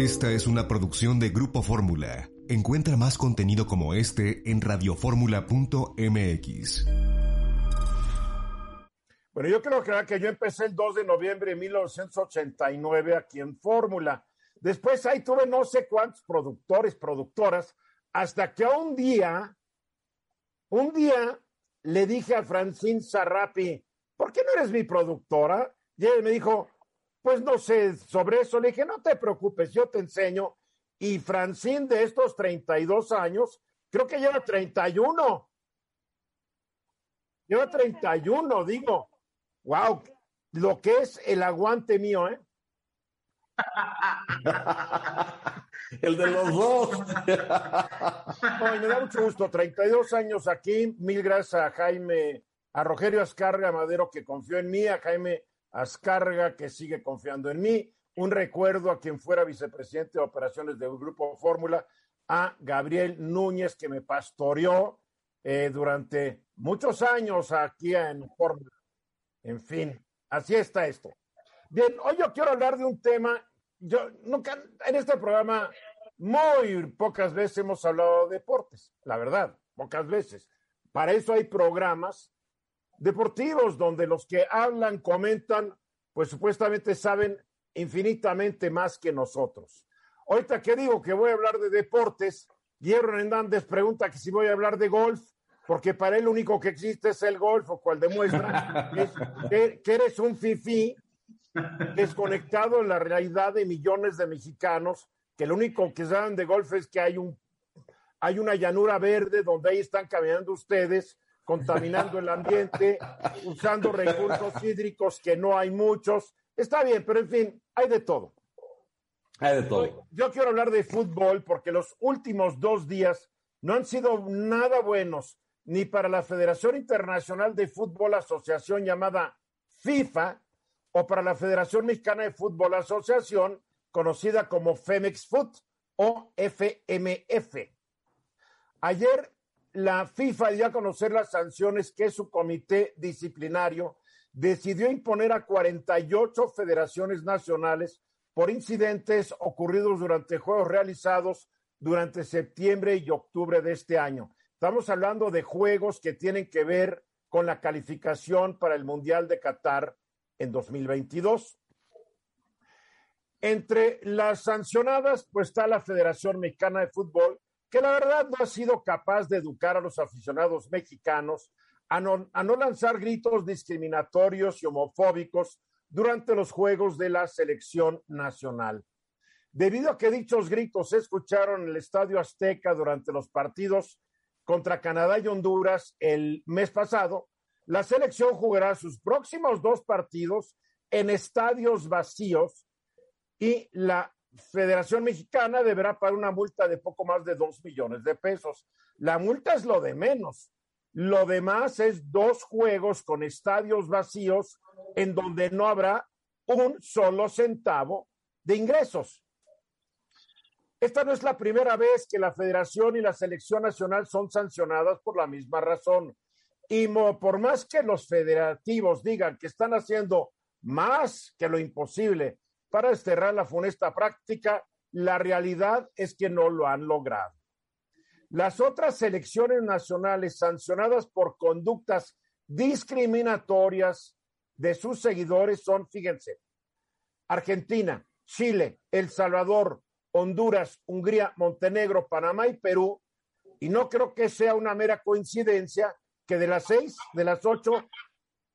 Esta es una producción de Grupo Fórmula. Encuentra más contenido como este en radioformula.mx. Bueno, yo creo que, yo empecé el 2 de noviembre de 1989 aquí en Fórmula. Después ahí tuve no sé cuántos productores, productoras, hasta que un día, un día le dije a Francine Sarrapi, ¿por qué no eres mi productora? Y él me dijo, pues no sé sobre eso. Le dije, no te preocupes, yo te enseño. Y Francine de estos 32 años, creo que lleva 31. Lleva 31, digo. Wow, lo que es el aguante mío, ¿eh? el de los dos. me da mucho gusto. 32 años aquí. Mil gracias a Jaime, a Rogelio Ascarga Madero que confió en mí, a Jaime Ascarga que sigue confiando en mí. Un recuerdo a quien fuera vicepresidente de operaciones del Grupo Fórmula, a Gabriel Núñez que me pastoreó eh, durante muchos años aquí en Fórmula. En fin, así está esto. Bien, hoy yo quiero hablar de un tema yo nunca, en este programa, muy pocas veces hemos hablado de deportes, la verdad, pocas veces. Para eso hay programas deportivos donde los que hablan, comentan, pues supuestamente saben infinitamente más que nosotros. Ahorita que digo que voy a hablar de deportes, Hierro Hernández pregunta que si voy a hablar de golf, porque para él lo único que existe es el golf, o cual demuestra que, que, eres un fifí desconectado de la realidad de millones de mexicanos que lo único que saben de golf es que hay un hay una llanura verde donde ahí están caminando ustedes, contaminando el ambiente, usando recursos hídricos que no hay muchos. Está bien, pero en fin, hay de todo. Hay de todo. Yo quiero hablar de fútbol porque los últimos dos días no han sido nada buenos ni para la Federación Internacional de Fútbol Asociación llamada FIFA, o para la Federación Mexicana de Fútbol Asociación, conocida como Femex Foot o FMF. Ayer la FIFA dio a conocer las sanciones que su comité disciplinario decidió imponer a 48 federaciones nacionales por incidentes ocurridos durante juegos realizados durante septiembre y octubre de este año. Estamos hablando de juegos que tienen que ver con la calificación para el Mundial de Qatar en 2022. Entre las sancionadas, pues está la Federación Mexicana de Fútbol, que la verdad no ha sido capaz de educar a los aficionados mexicanos a no, a no lanzar gritos discriminatorios y homofóbicos durante los juegos de la selección nacional. Debido a que dichos gritos se escucharon en el Estadio Azteca durante los partidos contra Canadá y Honduras el mes pasado, la selección jugará sus próximos dos partidos en estadios vacíos y la Federación Mexicana deberá pagar una multa de poco más de dos millones de pesos. La multa es lo de menos. Lo demás es dos juegos con estadios vacíos en donde no habrá un solo centavo de ingresos. Esta no es la primera vez que la Federación y la Selección Nacional son sancionadas por la misma razón. Y por más que los federativos digan que están haciendo más que lo imposible para desterrar la funesta práctica, la realidad es que no lo han logrado. Las otras selecciones nacionales sancionadas por conductas discriminatorias de sus seguidores son, fíjense, Argentina, Chile, El Salvador, Honduras, Hungría, Montenegro, Panamá y Perú. Y no creo que sea una mera coincidencia que de las seis, de las ocho,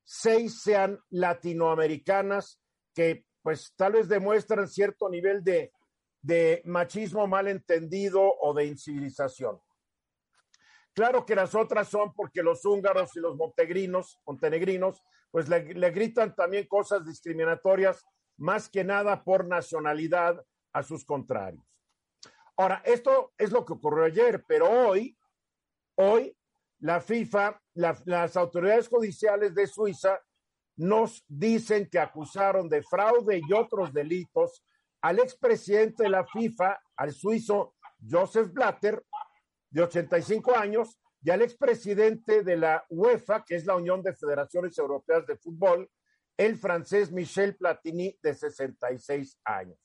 seis sean latinoamericanas, que pues tal vez demuestran cierto nivel de, de machismo malentendido o de incivilización. Claro que las otras son porque los húngaros y los montegrinos, montenegrinos, pues le, le, gritan también cosas discriminatorias, más que nada por nacionalidad a sus contrarios. Ahora, esto es lo que ocurrió ayer, pero hoy, hoy la FIFA, las autoridades judiciales de Suiza nos dicen que acusaron de fraude y otros delitos al expresidente de la FIFA, al suizo Joseph Blatter, de 85 años, y al expresidente de la UEFA, que es la Unión de Federaciones Europeas de Fútbol, el francés Michel Platini, de 66 años.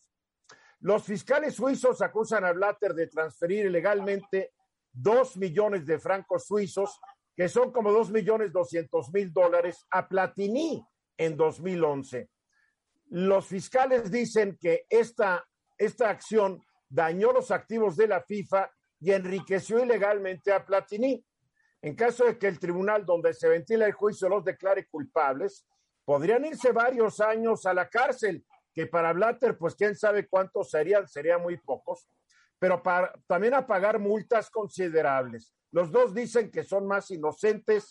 Los fiscales suizos acusan a Blatter de transferir ilegalmente dos millones de francos suizos, que son como dos millones doscientos mil dólares, a Platini en 2011. Los fiscales dicen que esta, esta acción dañó los activos de la FIFA y enriqueció ilegalmente a Platini. En caso de que el tribunal donde se ventila el juicio los declare culpables, podrían irse varios años a la cárcel, que para Blatter, pues quién sabe cuántos serían, serían muy pocos, pero también a pagar multas considerables. Los dos dicen que son más inocentes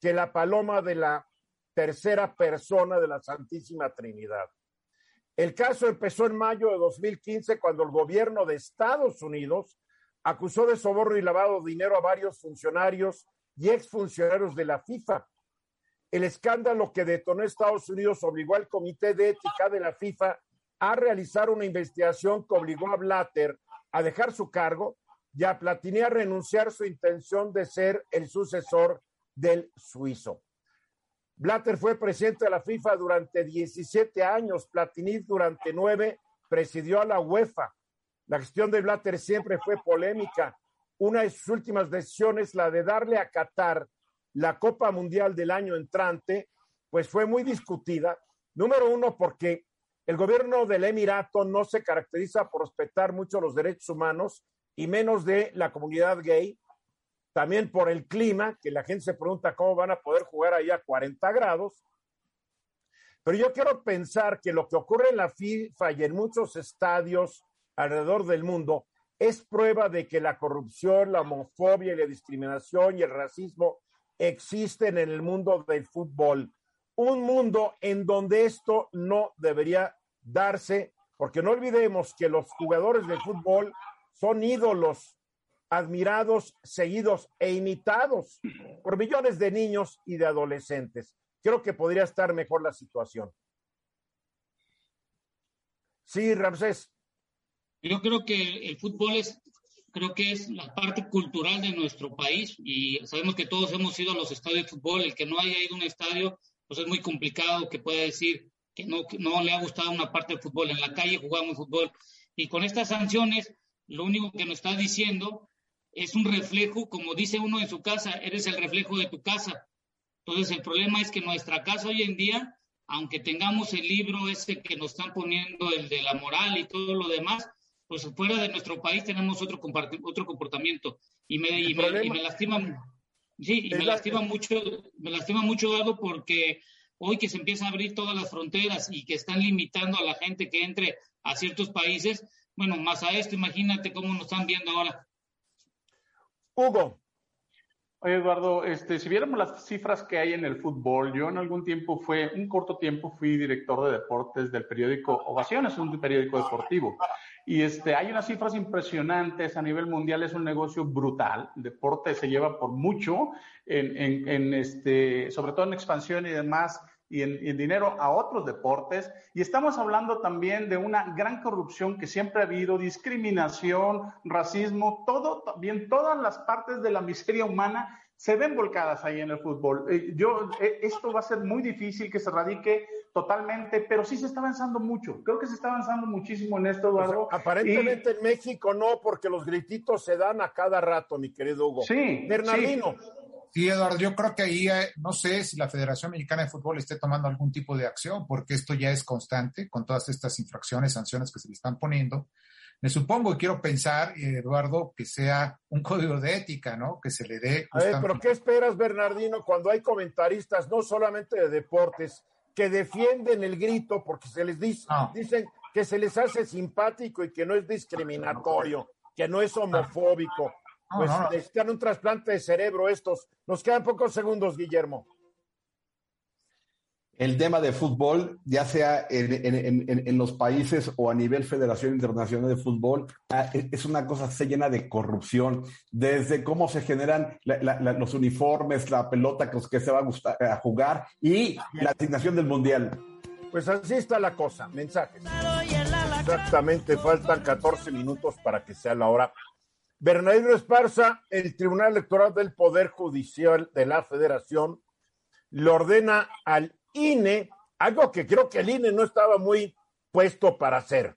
que la paloma de la tercera persona de la Santísima Trinidad. El caso empezó en mayo de 2015 cuando el gobierno de Estados Unidos acusó de soborno y lavado de dinero a varios funcionarios y exfuncionarios de la FIFA. El escándalo que detonó Estados Unidos obligó al Comité de Ética de la FIFA a realizar una investigación que obligó a Blatter a dejar su cargo y a Platini a renunciar su intención de ser el sucesor del suizo. Blatter fue presidente de la FIFA durante 17 años, Platini durante nueve presidió a la UEFA. La gestión de Blatter siempre fue polémica. Una de sus últimas decisiones, la de darle a Qatar la Copa Mundial del año entrante, pues fue muy discutida. Número uno, porque el gobierno del Emirato no se caracteriza por respetar mucho los derechos humanos y menos de la comunidad gay. También por el clima, que la gente se pregunta cómo van a poder jugar ahí a 40 grados. Pero yo quiero pensar que lo que ocurre en la FIFA y en muchos estadios alrededor del mundo es prueba de que la corrupción, la homofobia y la discriminación y el racismo existen en el mundo del fútbol. Un mundo en donde esto no debería darse, porque no olvidemos que los jugadores de fútbol son ídolos admirados, seguidos e imitados por millones de niños y de adolescentes. Creo que podría estar mejor la situación. Sí, Ramsés. Yo creo que el fútbol es, creo que es la parte cultural de nuestro país y sabemos que todos hemos ido a los estadios de fútbol. El que no haya ido a un estadio, pues es muy complicado que pueda decir que no, no le ha gustado una parte del fútbol. En la calle jugamos fútbol y con estas sanciones, lo único que nos está diciendo es un reflejo, como dice uno en su casa, eres el reflejo de tu casa. Entonces el problema es que nuestra casa hoy en día, aunque tengamos el libro ese que nos están poniendo, el de la moral y todo lo demás, pues fuera de nuestro país tenemos otro, otro comportamiento. Y me, y me, y me, lastima, sí, y me lastima mucho, me lastima mucho dado porque hoy que se empieza a abrir todas las fronteras y que están limitando a la gente que entre a ciertos países, bueno, más a esto, imagínate cómo nos están viendo ahora. Hugo. Eduardo, este, si viéramos las cifras que hay en el fútbol, yo en algún tiempo fue, un corto tiempo fui director de deportes del periódico Ovaciones, un periódico deportivo. Y este, hay unas cifras impresionantes a nivel mundial, es un negocio brutal. El deporte se lleva por mucho, en, en, en este, sobre todo en expansión y demás y en, dinero a otros deportes. Y estamos hablando también de una gran corrupción que siempre ha habido, discriminación, racismo, todo, también todas las partes de la miseria humana se ven volcadas ahí en el fútbol. Eh, yo, eh, esto va a ser muy difícil que se radique totalmente, pero sí se está avanzando mucho. Creo que se está avanzando muchísimo en esto, Eduardo. aparentemente en México no, porque los grititos se dan a cada rato, mi querido Hugo. Sí. Bernardino. Sí. Sí, Eduardo, yo creo que ahí eh, no sé si la Federación Mexicana de Fútbol esté tomando algún tipo de acción, porque esto ya es constante con todas estas infracciones, sanciones que se le están poniendo. Me supongo y quiero pensar, Eduardo, que sea un código de ética, ¿no? Que se le dé. A ver, pero ¿qué esperas, Bernardino, cuando hay comentaristas, no solamente de deportes, que defienden el grito porque se les dice, no. dicen que se les hace simpático y que no es discriminatorio, que no es homofóbico? Pues no, no. necesitan un trasplante de cerebro estos. Nos quedan pocos segundos, Guillermo. El tema de fútbol, ya sea en, en, en, en, los países o a nivel Federación Internacional de Fútbol, ah, es una cosa se llena de corrupción, desde cómo se generan la, la, la, los uniformes, la pelota que, que se va a, gustar, a jugar y la asignación del Mundial. Pues así está la cosa. Mensajes. Exactamente, faltan 14 minutos para que sea la hora Bernardino Esparza, el Tribunal Electoral del Poder Judicial de la Federación, le ordena al INE algo que creo que el INE no estaba muy puesto para hacer.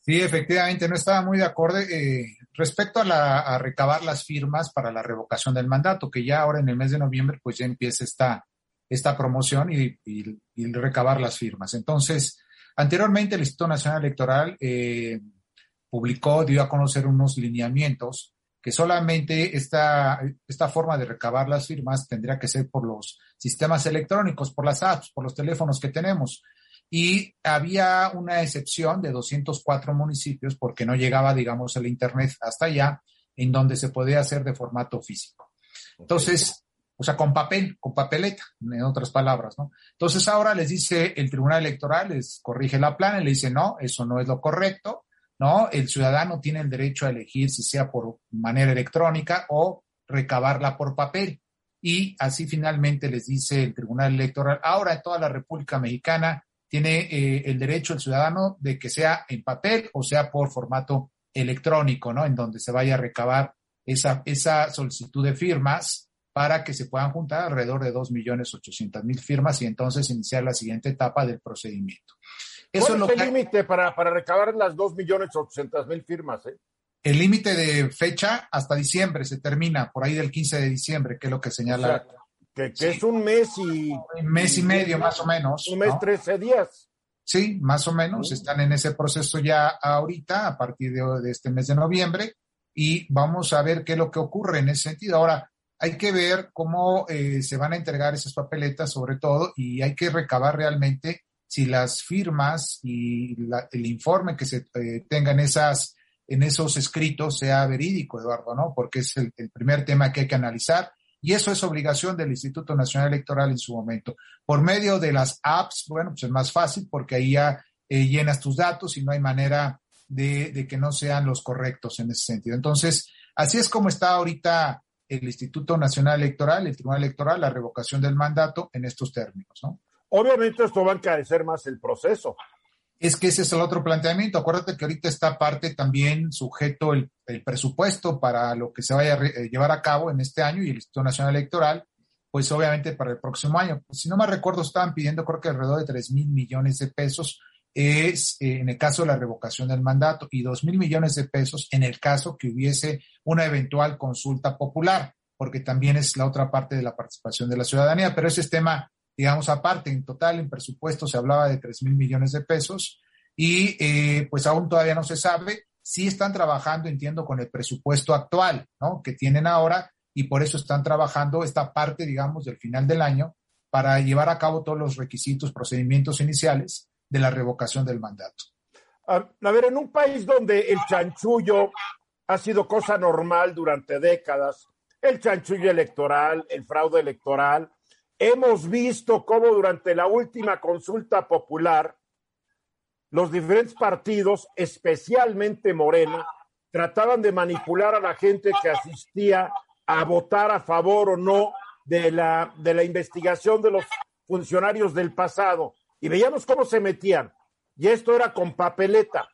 Sí, efectivamente, no estaba muy de acuerdo eh, respecto a, la, recabar las firmas para la revocación del mandato, que ya ahora en el mes de noviembre pues ya empieza esta, esta promoción y, y, recabar las firmas. Entonces, anteriormente el Instituto Nacional Electoral eh, publicó, dio a conocer unos lineamientos que solamente esta, esta forma de recabar las firmas tendría que ser por los sistemas electrónicos, por las apps, por los teléfonos que tenemos y había una excepción de 204 municipios porque no llegaba, digamos, el Internet hasta allá, en donde se podía hacer de formato físico. Entonces, o sea, con papel, con papeleta, en otras palabras, ¿no? Entonces ahora les dice el Tribunal Electoral, les corrige la plana y le dice, no, eso no es lo correcto, ¿no? El ciudadano tiene el derecho a elegir si sea por manera electrónica o recabarla por papel. Y así finalmente les dice el Tribunal Electoral, ahora en toda la República Mexicana tiene eh, el derecho el ciudadano de que sea en papel o sea por formato electrónico, ¿no? En donde se vaya a recabar esa, esa solicitud de firmas para que se puedan juntar alrededor de 2.800.000 firmas y entonces iniciar la siguiente etapa del procedimiento. Eso ¿Cuál es, el límite para, para, recabar las 2.800.000 firmas? Eh? El límite de fecha hasta diciembre se termina, por ahí del 15 de diciembre, que es lo que señala que, es un mes y... Un mes y medio más o menos. Un mes, trece días. Sí, más o menos. Están en ese proceso ya ahorita, a partir de, este mes de noviembre, y vamos a ver qué es lo que ocurre en ese sentido. Ahora, hay que ver cómo eh, se van a entregar esas papeletas, sobre todo, y hay que recabar realmente si las firmas y el informe que se eh, tengan esas, en esos escritos sea verídico, Eduardo, ¿no? Porque es el primer tema que hay que analizar y eso es obligación del Instituto Nacional Electoral en su momento. Por medio de las apps, bueno, pues es más fácil porque ahí ya eh, llenas tus datos y no hay manera de, que no sean los correctos en ese sentido. Entonces, así es como está ahorita el Instituto Nacional Electoral, el Tribunal Electoral, la revocación del mandato en estos términos, ¿no? Obviamente esto va a encarecer más el proceso. Es que ese es el otro planteamiento. Acuérdate que ahorita está parte también sujeto el, presupuesto para lo que se vaya a eh, llevar a cabo en este año y el Instituto Nacional Electoral, pues obviamente para el próximo año. Si no me recuerdo, estaban pidiendo creo que alrededor de 3 mil millones de pesos es eh, en el caso de la revocación del mandato y 2 mil millones de pesos en el caso que hubiese una eventual consulta popular, porque también es la otra parte de la participación de la ciudadanía, pero ese es tema digamos, aparte, en total, en presupuesto se hablaba de 3 mil millones de pesos y eh, pues aún todavía no se sabe. si están trabajando, entiendo, con el presupuesto actual, ¿no? Que tienen ahora y por eso están trabajando esta parte, digamos, del final del año para llevar a cabo todos los requisitos, procedimientos iniciales de la revocación del mandato. A, a ver, en un país donde el chanchullo ha sido cosa normal durante décadas, el chanchullo electoral, el fraude electoral, Hemos visto cómo durante la última consulta popular los diferentes partidos, especialmente Morena, trataban de manipular a la gente que asistía a votar a favor o no de la, de la investigación de los funcionarios del pasado. Y veíamos cómo se metían. Y esto era con papeleta.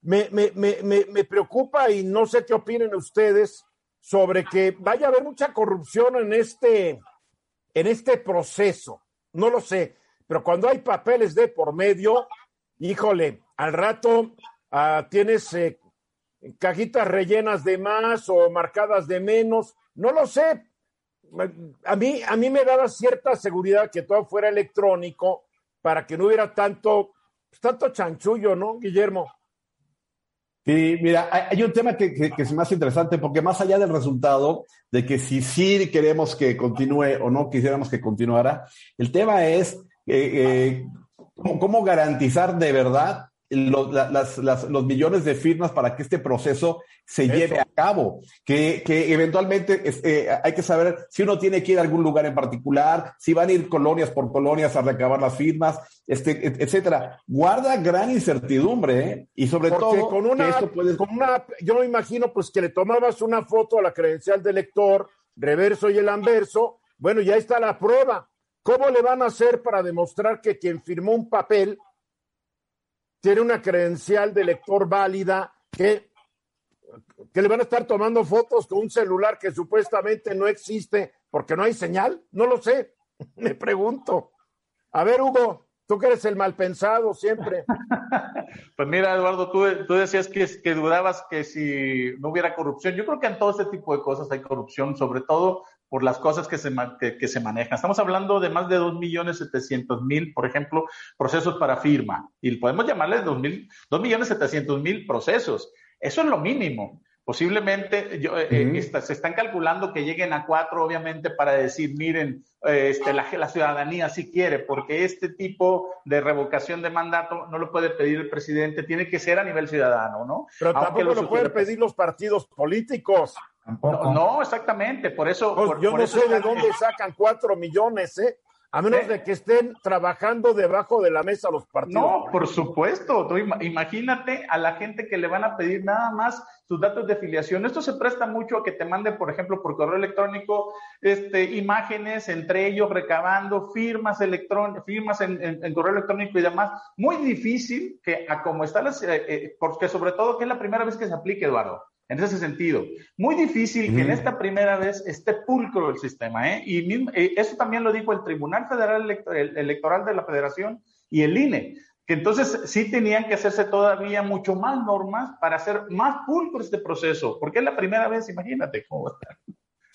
Me, me, me, me preocupa y no sé qué opinen ustedes sobre que vaya a haber mucha corrupción en este, en este proceso. No lo sé, pero cuando hay papeles de por medio, híjole, al rato ah, tienes eh, cajitas rellenas de más o marcadas de menos, no lo sé. A mí, a mí me daba cierta seguridad que todo fuera electrónico para que no hubiera tanto, pues, tanto chanchullo, ¿no, Guillermo? Sí, mira, hay, un tema que, que, es más interesante porque más allá del resultado de que si sí queremos que continúe o no quisiéramos que continuara, el tema es eh, eh, cómo garantizar de verdad los, las, los millones de firmas para que este proceso se lleve a cabo, que, que eventualmente eh, hay que saber si uno tiene que ir a algún lugar en particular, si van a ir colonias por colonias a recabar las firmas, este, etcétera. Guarda gran incertidumbre, ¿eh? Y sobre todo, con una, esto puede... con una, yo me imagino pues que le tomabas una foto a la credencial del lector, reverso y el anverso, bueno, ya está la prueba. ¿Cómo le van a hacer para demostrar que quien firmó un papel tiene una credencial de lector válida que, que le van a estar tomando fotos con un celular que supuestamente no existe porque no hay señal. No lo sé. Me pregunto. A ver, Hugo. Tú que eres el mal pensado siempre. pues mira, Eduardo, tú, tú decías que, que dudabas que si no hubiera corrupción. Yo creo que en todo este tipo de cosas hay corrupción, sobre todo por las cosas que se, que, se manejan. Estamos hablando de más de 2.700.000, por ejemplo, procesos para firma. Y podemos llamarle 2.700.000 procesos. Eso es lo mínimo. Posiblemente yo, eh, eh, se están calculando que lleguen a cuatro, obviamente, para decir, miren, eh, este, la, la, ciudadanía sí quiere, porque este tipo de revocación de mandato no lo puede pedir el presidente, tiene que ser a nivel ciudadano, ¿no? Pero tampoco lo pueden pedir los partidos políticos. No, exactamente, por eso. Pues yo no sé de dónde sacan cuatro millones, ¿eh? A menos de que estén trabajando debajo de la mesa los partidos. No, por supuesto. Tú imagínate a la gente que le van a pedir nada más sus datos de filiación. Esto se presta mucho a que te manden, por ejemplo, por correo electrónico, este, imágenes, entre ellos recabando firmas electrónicas, firmas en, correo electrónico y demás. Muy difícil que a como está las, eh, eh, porque sobre todo que es la primera vez que se aplique, Eduardo en ese sentido. Muy difícil que en esta primera vez esté pulcro el sistema, ¿eh? Y eh, eso también lo dijo el Tribunal Federal Electoral de la Federación y el INE, que entonces sí tenían que hacerse todavía mucho más normas para hacer más pulcro este proceso, porque es la primera vez, imagínate cómo va a estar.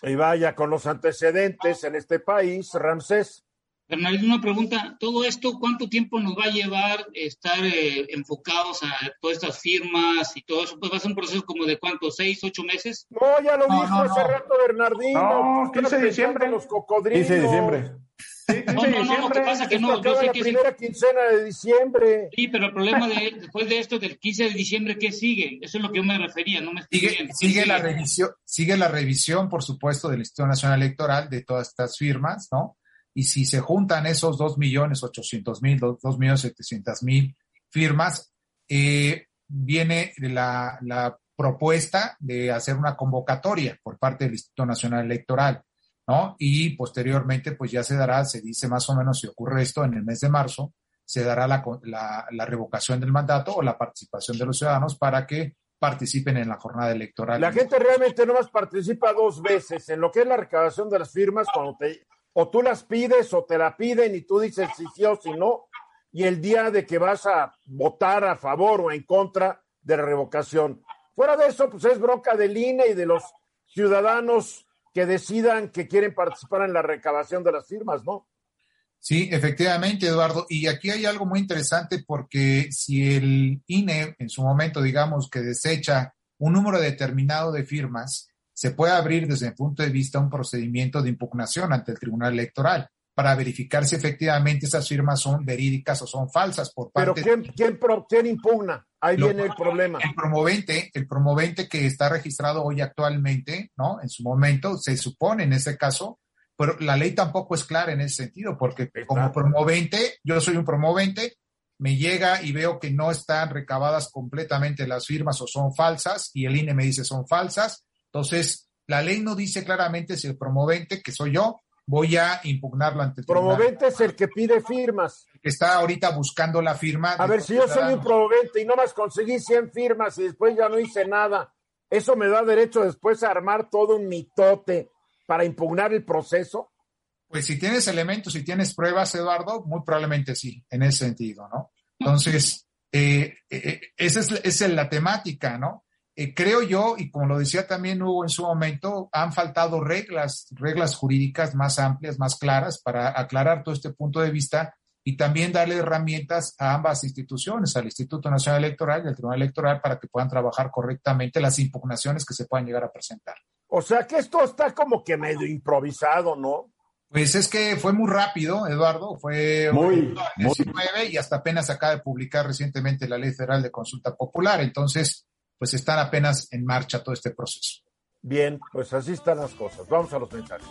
Y vaya, con los antecedentes en este país, Ramsés, Bernardino, una pregunta. ¿Todo esto cuánto tiempo nos va a llevar estar eh, enfocados a todas estas firmas y todo eso? Pues va a ser un proceso como de cuánto, seis, ocho meses. No, ya lo dijo hace rato Bernardino. No, 15 de diciembre. Los cocodrilos. 15 de diciembre. Sí, no, no, no, lo que pasa que no, yo sé la que primera quincena de diciembre. Sí, pero el problema de después de esto del 15 de diciembre, ¿qué sigue? Eso es lo que yo me refería, no me sigue, sigue, la revisión, sigue la revisión, por supuesto, del Instituto Nacional Electoral de todas estas firmas, ¿no? Y si se juntan esos dos millones ochocientos mil, dos millones setecientos mil firmas, eh, viene la, propuesta de hacer una convocatoria por parte del Instituto Nacional Electoral, ¿no? Y posteriormente, pues ya se dará, se dice más o menos si ocurre esto en el mes de marzo, se dará la, la, la revocación del mandato o la participación de los ciudadanos para que participen en la jornada electoral. La gente realmente no más participa dos veces en lo que es la recabación de las firmas cuando te o tú las pides o te la piden y tú dices si sí o si no, y el día de que vas a votar a favor o en contra de la revocación. Fuera de eso, pues es bronca del INE y de los ciudadanos que decidan que quieren participar en la recabación de las firmas, ¿no? Sí, efectivamente, Eduardo. Y aquí hay algo muy interesante porque si el INE en su momento, digamos, que desecha un número determinado de firmas, se puede abrir desde mi punto de vista un procedimiento de impugnación ante el Tribunal Electoral para verificar si efectivamente esas firmas son verídicas o son falsas por parte. Pero ¿quién, quién, impugna? Ahí viene el problema. El promovente, el promovente que está registrado hoy actualmente, ¿no? En su momento, se supone en ese caso, pero la ley tampoco es clara en ese sentido, porque como promovente, yo soy un promovente, me llega y veo que no están recabadas completamente las firmas o son falsas, y el INE me dice son falsas, entonces, la ley no dice claramente si el promovente, que soy yo, voy a impugnarlo ante el Promovente es el que pide firmas. Que está ahorita buscando la firma. A ver, si yo soy un promovente y no más conseguí 100 firmas y después ya no hice nada, ¿eso me da derecho después a armar todo un mitote para impugnar el proceso? Pues si tienes elementos, si tienes pruebas, Eduardo, muy probablemente sí, en ese sentido, ¿no? Entonces, eh, eh, eh, esa es, esa es la temática, ¿no? Eh, creo yo, y como lo decía también Hugo en su momento, han faltado reglas, reglas jurídicas más amplias, más claras para aclarar todo este punto de vista y también darle herramientas a ambas instituciones, al Instituto Nacional Electoral y al Tribunal Electoral, para que puedan trabajar correctamente las impugnaciones que se puedan llegar a presentar. O sea que esto está como que medio improvisado, ¿no? Pues es que fue muy rápido, Eduardo, fue muy, 19 y hasta apenas acaba de publicar recientemente la Ley Federal de Consulta Popular. Entonces, pues están apenas en marcha todo este proceso. Bien, pues así están las cosas. Vamos a los mensajes.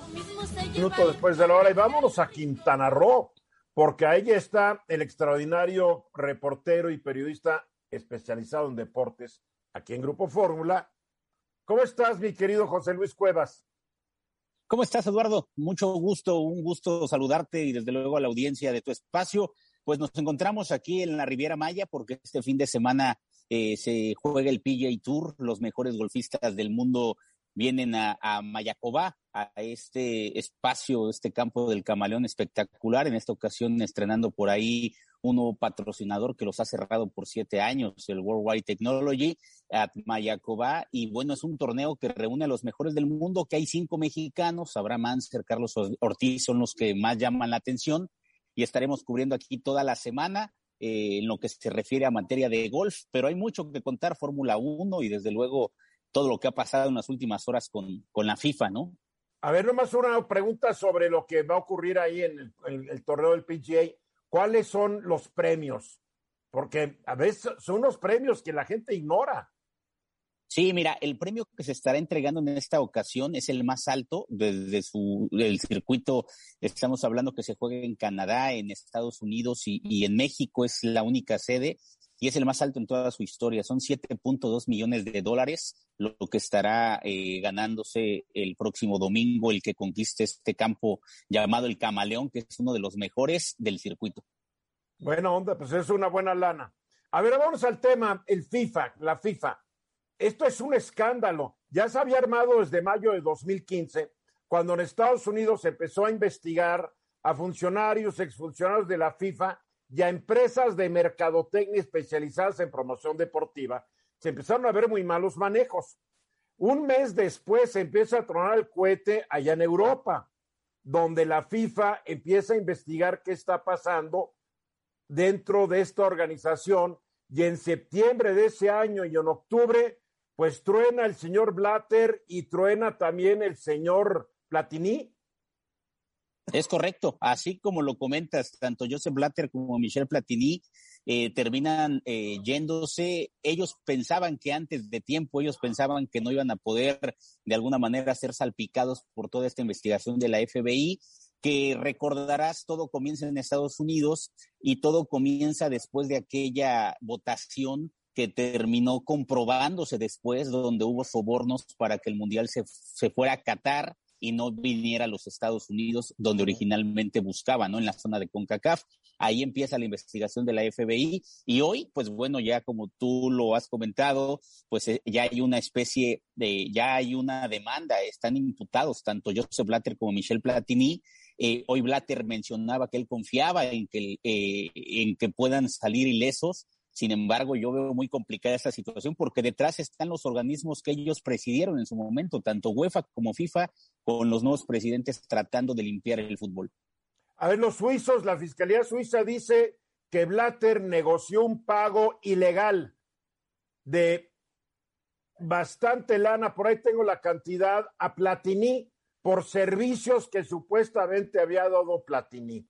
Minuto después de la hora y vámonos a Quintana Roo, porque ahí está el extraordinario reportero y periodista especializado en deportes aquí en Grupo Fórmula. ¿Cómo estás, mi querido José Luis Cuevas? ¿Cómo estás, Eduardo? Mucho gusto, un gusto saludarte y desde luego a la audiencia de tu espacio. Pues nos encontramos aquí en la Riviera Maya porque este fin de semana eh, se juega el PGA Tour, los mejores golfistas del mundo vienen a, a Mayacobá, a este espacio, este campo del camaleón espectacular, en esta ocasión estrenando por ahí un nuevo patrocinador que los ha cerrado por siete años, el Worldwide Technology, at Mayacoba. Y bueno, es un torneo que reúne a los mejores del mundo, que hay cinco mexicanos, Abraham Anser, Carlos Ortiz son los que más llaman la atención. Y estaremos cubriendo aquí toda la semana eh, en lo que se refiere a materia de golf, pero hay mucho que contar Fórmula 1 y desde luego todo lo que ha pasado en las últimas horas con, con la FIFA, ¿no? A ver, nomás una pregunta sobre lo que va a ocurrir ahí en el, torneo del PGA. ¿Cuáles son los premios? Porque a veces son unos premios que la gente ignora. Sí, mira, el premio que se estará entregando en esta ocasión es el más alto desde su del circuito. Estamos hablando que se juega en Canadá, en Estados Unidos y, en México es la única sede y es el más alto en toda su historia. Son 7.2 millones de dólares lo que estará eh, ganándose el próximo domingo el que conquiste este campo llamado el Camaleón, que es uno de los mejores del circuito. Bueno, onda, pues es una buena lana. A ver, vamos al tema, el FIFA, la FIFA. Esto es un escándalo. Ya se había armado desde mayo de 2015, cuando en Estados Unidos se empezó a investigar a funcionarios, exfuncionarios de la FIFA y a empresas de mercadotecnia especializadas en promoción deportiva, se empezaron a ver muy malos manejos. Un mes después se empieza a tronar el cohete allá en Europa, donde la FIFA empieza a investigar qué está pasando dentro de esta organización y en septiembre de ese año y en octubre, pues truena el señor Blatter y truena también el señor Platini es correcto, así como lo comentas, tanto Joseph Blatter como Michel Platini eh, terminan eh, yéndose. Ellos pensaban que antes de tiempo, ellos pensaban que no iban a poder de alguna manera ser salpicados por toda esta investigación de la FBI, que recordarás, todo comienza en Estados Unidos y todo comienza después de aquella votación que terminó comprobándose después, donde hubo sobornos para que el Mundial se, se fuera a Qatar y no viniera a los Estados Unidos donde originalmente buscaba, ¿no? En la zona de CONCACAF. Ahí empieza la investigación de la FBI y hoy, pues bueno, ya como tú lo has comentado, pues eh, ya hay una especie de, ya hay una demanda, están imputados tanto Joseph Blatter como Michel Platini. Eh, hoy Blatter mencionaba que él confiaba en que, eh, en que puedan salir ilesos sin embargo, yo veo muy complicada esta situación porque detrás están los organismos que ellos presidieron en su momento, tanto UEFA como FIFA, con los nuevos presidentes tratando de limpiar el fútbol. A ver, los suizos, la Fiscalía Suiza dice que Blatter negoció un pago ilegal de bastante lana, por ahí tengo la cantidad, a Platini por servicios que supuestamente había dado Platini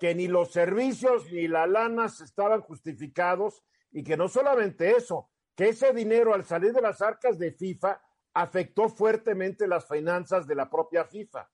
que ni los servicios ni la lana estaban justificados y que no solamente eso, que ese dinero al salir de las arcas de FIFA afectó fuertemente las finanzas de la propia FIFA.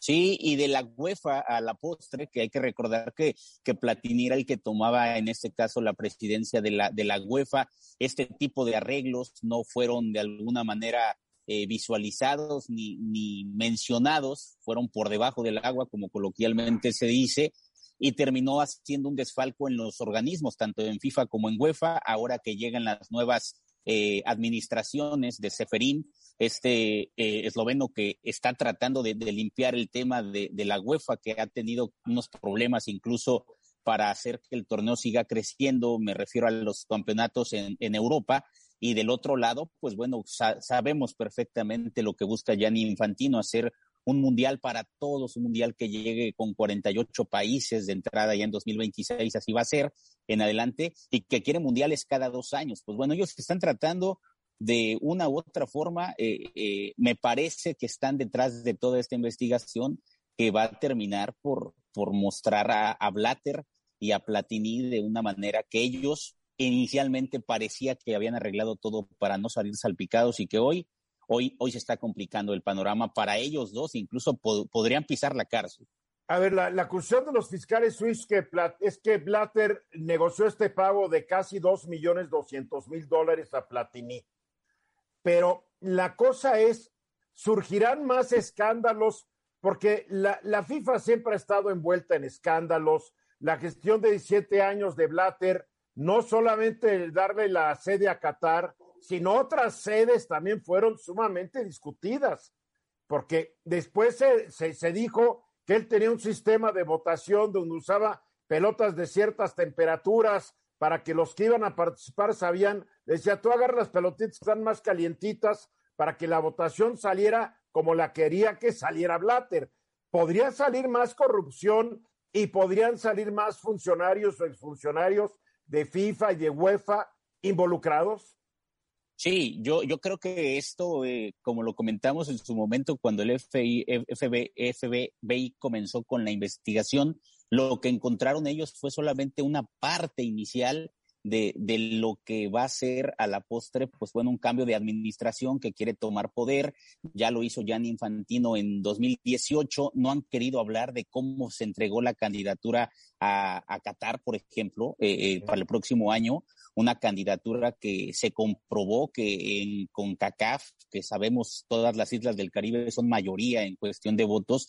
Sí, y de la UEFA a la postre, que hay que recordar que, que Platini era el que tomaba en este caso la presidencia de la, de la UEFA. Este tipo de arreglos no fueron de alguna manera eh, visualizados ni, ni mencionados, fueron por debajo del agua, como coloquialmente se dice, y terminó haciendo un desfalco en los organismos, tanto en FIFA como en UEFA, ahora que llegan las nuevas eh, administraciones de Seferín, este eh, esloveno que está tratando de, limpiar el tema de, la UEFA, que ha tenido unos problemas incluso para hacer que el torneo siga creciendo, me refiero a los campeonatos en, en Europa, y del otro lado, pues bueno, sabemos perfectamente lo que busca Gianni Infantino, hacer un mundial para todos, un mundial que llegue con 48 países de entrada ya en 2026, así va a ser en adelante, y que quiere mundiales cada dos años. Pues bueno, ellos están tratando de una u otra forma, eh, eh, me parece que están detrás de toda esta investigación que va a terminar por, por mostrar a, a Blatter y a Platini de una manera que ellos inicialmente parecía que habían arreglado todo para no salir salpicados y que hoy, hoy, hoy se está complicando el panorama para ellos dos, incluso podrían pisar la cárcel. A ver, la, la acusación de los fiscales suizos que es que Blatter negoció este pago de casi dos millones doscientos mil dólares a Platini. Pero la cosa es, surgirán más escándalos porque la, la FIFA siempre ha estado envuelta en escándalos. La gestión de 17 años de Blatter no solamente darle la sede a Qatar, sino otras sedes también fueron sumamente discutidas, porque después se, se, dijo que él tenía un sistema de votación donde usaba pelotas de ciertas temperaturas para que los que iban a participar sabían, decía, tú agarras las pelotitas que están más calientitas para que la votación saliera como la quería que saliera Blatter. Podría salir más corrupción y podrían salir más funcionarios o exfuncionarios de FIFA y de UEFA involucrados. Sí, yo, yo creo que esto, eh, como lo comentamos en su momento cuando el FBI, FBI comenzó con la investigación, lo que encontraron ellos fue solamente una parte inicial de, de, lo que va a ser a la postre, pues bueno, un cambio de administración que quiere tomar poder. Ya lo hizo Gianni Infantino en 2018. No han querido hablar de cómo se entregó la candidatura a, a Qatar, por ejemplo, eh, eh, para el próximo año. Una candidatura que se comprobó que en CONCACAF, que sabemos todas las islas del Caribe son mayoría en cuestión de votos,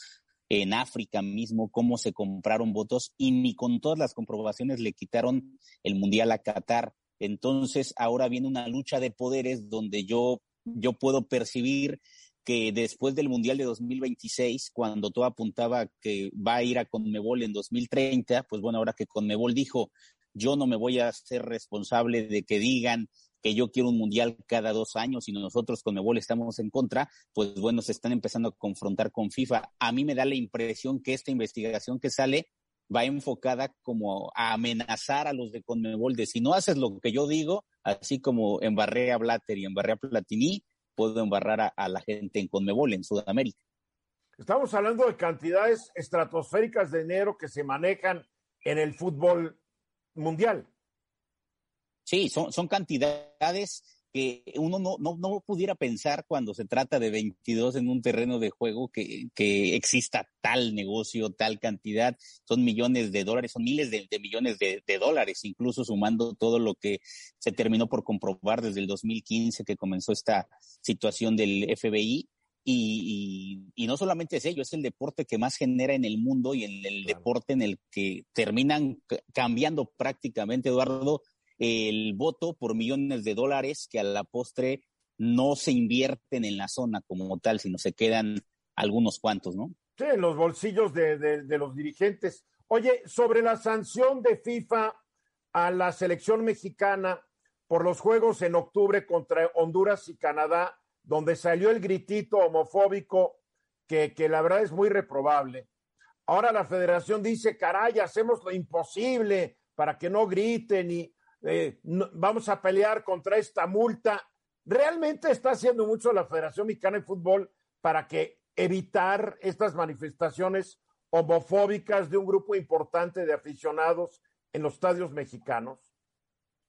en África mismo, cómo se compraron votos y ni con todas las comprobaciones le quitaron el Mundial a Qatar. Entonces, ahora viene una lucha de poderes donde yo, yo puedo percibir que después del Mundial de 2026, cuando todo apuntaba que va a ir a Conmebol en 2030, pues bueno, ahora que Conmebol dijo, yo no me voy a ser responsable de que digan que yo quiero un mundial cada dos años y nosotros con Mebol estamos en contra, pues bueno, se están empezando a confrontar con FIFA. A mí me da la impresión que esta investigación que sale va enfocada como a amenazar a los de Conmebol de si no haces lo que yo digo, así como embarré a Blatter y embarré a Platini, puedo embarrar a, a la gente en Conmebol en Sudamérica. Estamos hablando de cantidades estratosféricas de dinero que se manejan en el fútbol mundial. Sí, son, son cantidades que uno no, no, no, pudiera pensar cuando se trata de 22 en un terreno de juego que, que exista tal negocio, tal cantidad. Son millones de dólares, son miles de, millones de, de, dólares, incluso sumando todo lo que se terminó por comprobar desde el 2015 que comenzó esta situación del FBI. Y, y, y, no solamente es ello, es el deporte que más genera en el mundo y en el claro. deporte en el que terminan cambiando prácticamente, Eduardo, el voto por millones de dólares que a la postre no se invierten en la zona como tal, sino se quedan algunos cuantos, ¿no? Sí, en los bolsillos de, de, los dirigentes. Oye, sobre la sanción de FIFA a la selección mexicana por los juegos en octubre contra Honduras y Canadá, donde salió el gritito homofóbico que, que la verdad es muy reprobable. Ahora la federación dice, caray, hacemos lo imposible para que no griten y vamos a pelear contra esta multa. ¿Realmente está haciendo mucho la Federación Mexicana de Fútbol para que evitar estas manifestaciones homofóbicas de un grupo importante de aficionados en los estadios mexicanos?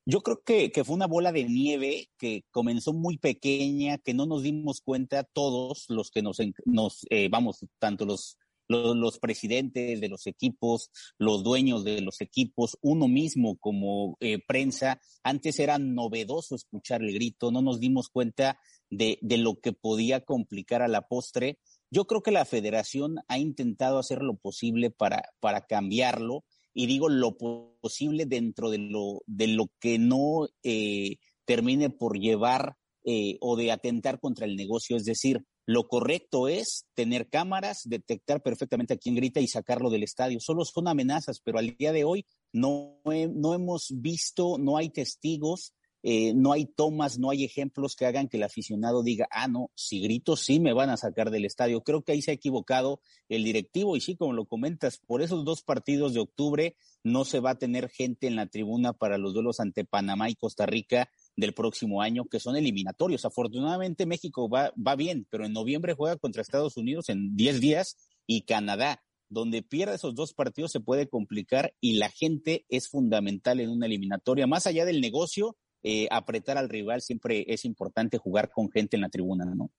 Yo creo que, que, fue una bola de nieve que comenzó muy pequeña, que no nos dimos cuenta todos los que nos, nos eh, vamos, tanto los los, presidentes de los equipos, los dueños de los equipos, uno mismo como eh, prensa. Antes era novedoso escuchar el grito, no nos dimos cuenta de, de lo que podía complicar a la postre. Yo creo que la federación ha intentado hacer lo posible para, para cambiarlo y digo lo posible dentro de lo, de lo que no eh, termine por llevar eh, o de atentar contra el negocio. Es decir, lo correcto es tener cámaras, detectar perfectamente a quién grita y sacarlo del estadio. Solo son amenazas, pero al día de hoy no, no hemos visto, no hay testigos, eh, no hay tomas, no hay ejemplos que hagan que el aficionado diga, ah, no, si grito sí me van a sacar del estadio. Creo que ahí se ha equivocado el directivo y sí, como lo comentas, por esos dos partidos de octubre no se va a tener gente en la tribuna para los duelos ante Panamá y Costa Rica del próximo año, que son eliminatorios. Afortunadamente México va, va bien, pero en noviembre juega contra Estados Unidos en 10 días y Canadá. Donde pierda esos dos partidos se puede complicar y la gente es fundamental en una eliminatoria. Más allá del negocio, eh, apretar al rival siempre es importante jugar con gente en la tribuna, ¿no?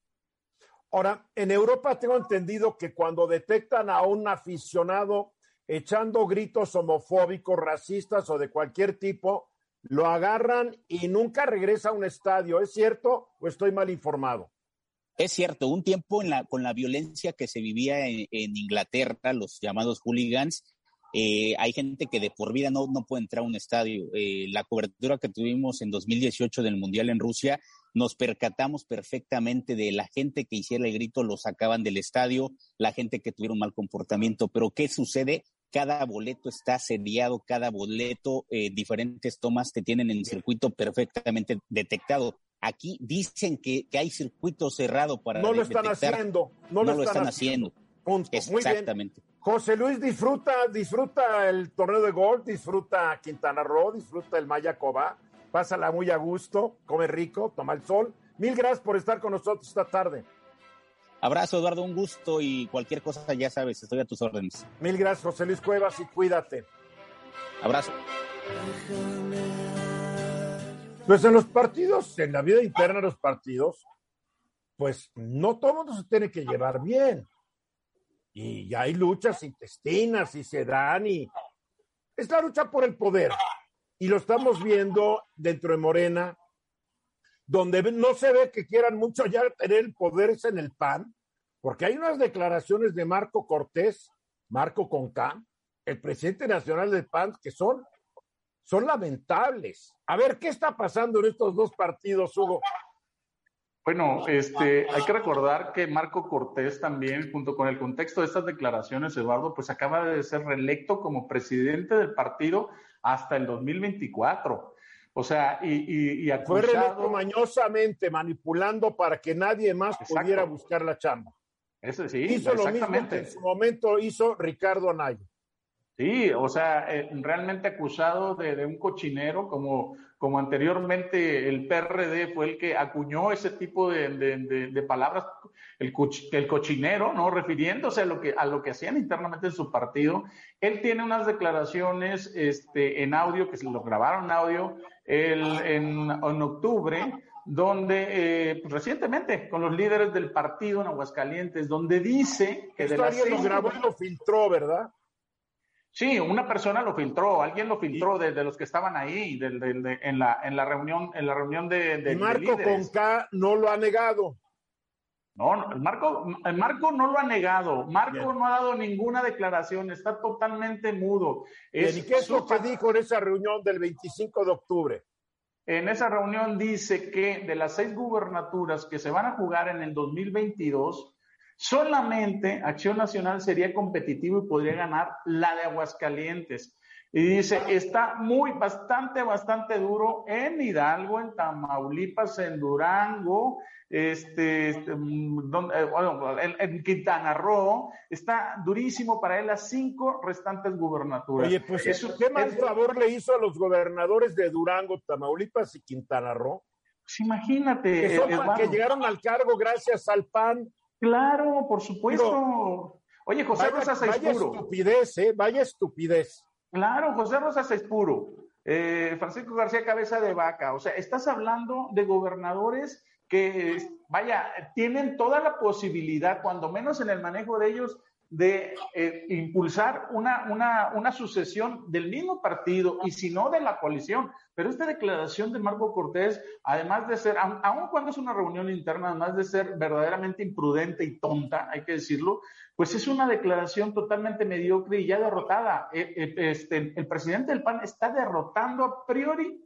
Ahora, en Europa tengo entendido que cuando detectan a un aficionado echando gritos homofóbicos, racistas o de cualquier tipo, lo agarran y nunca regresa a un estadio. ¿Es cierto o estoy mal informado? Es cierto, un tiempo en la, con la violencia que se vivía en, Inglaterra, los llamados hooligans, eh, hay gente que de por vida no, puede entrar a un estadio. Eh, la cobertura que tuvimos en 2018 del Mundial en Rusia, nos percatamos perfectamente de la gente que hiciera el grito, lo sacaban del estadio, la gente que tuviera un mal comportamiento. Pero ¿qué sucede? Cada boleto está seriado, cada boleto, eh, diferentes tomas te tienen el circuito perfectamente detectado. Aquí dicen que, hay circuito cerrado para. No lo están haciendo. No, lo, están, haciendo. Exactamente. José Luis disfruta, disfruta el torneo de golf, disfruta Quintana Roo, disfruta el Maya Cobá, pásala muy a gusto, come rico, toma el sol. Mil gracias por estar con nosotros esta tarde. Abrazo, Eduardo, un gusto y cualquier cosa ya sabes, estoy a tus órdenes. Mil gracias, José Luis Cuevas, y cuídate. Abrazo. Pues en los partidos, en la vida interna de los partidos, pues no todo mundo se tiene que llevar bien. Y ya hay luchas intestinas y se dan y es la lucha por el poder. Y lo estamos viendo dentro de Morena, donde no se ve que quieran mucho ya tener el poder en el PAN, porque hay unas declaraciones de Marco Cortés, Marco Conca, el presidente nacional del PAN, que son, son lamentables. A ver, ¿qué está pasando en estos dos partidos, Hugo? Bueno, este, hay que recordar que Marco Cortés también, junto con el contexto de estas declaraciones, Eduardo, pues acaba de ser reelecto como presidente del partido hasta el 2024. O sea, y, y, Fue reelecto mañosamente, manipulando para que nadie más pudiera buscar la chamba. Eso sí, hizo lo mismo que en su momento hizo Ricardo Anaya. Sí, o sea, eh, realmente acusado de, un cochinero, como, como anteriormente el PRD fue el que acuñó ese tipo de, palabras, el, el, cochinero, ¿no? Refiriéndose a lo, que, a lo que hacían internamente en su partido. Él tiene unas declaraciones este, en audio, que se lo grabaron en audio, en, octubre, donde eh, pues, recientemente con los líderes del partido en Aguascalientes, donde dice que de la lo grabó y lo filtró, ¿verdad? Sí, una persona lo filtró, alguien lo filtró de, los que estaban ahí en, la, en la reunión, en la reunión de, de Marco Conca no lo ha negado. No, el Marco, el Marco no lo ha negado. Marco no ha dado ninguna declaración, está totalmente mudo. ¿Y qué es lo que dijo en esa reunión del 25 de octubre? En esa reunión dice que de las seis gubernaturas que se van a jugar en el 2022, Solamente Acción Nacional sería competitivo y podría ganar la de Aguascalientes. Y dice, está muy, bastante, bastante duro en Hidalgo, en Tamaulipas, en Durango, este, este mm, donde, eh, en, Quintana Roo, está durísimo para él las cinco restantes gubernaturas. Oye, pues ¿qué mal favor le hizo a los gobernadores de Durango, Tamaulipas y Quintana Roo? Pues imagínate. Que, que llegaron al cargo gracias al PAN Claro, por supuesto. Oye, José Rosa Rosas Vaya estupidez, ¿eh? Vaya estupidez. Claro, José Rosas es puro. Eh, Francisco García Cabeza de Vaca. O sea, estás hablando de gobernadores que, vaya, tienen toda la posibilidad, cuando menos en el manejo de ellos, de eh, impulsar una, una, una, sucesión del mismo partido y si no de la coalición. Pero esta declaración de Marco Cortés, además de ser, aun, cuando es una reunión interna, además de ser verdaderamente imprudente y tonta, hay que decirlo, pues es una declaración totalmente mediocre y ya derrotada. Eh, eh, este, el presidente del PAN está derrotando a priori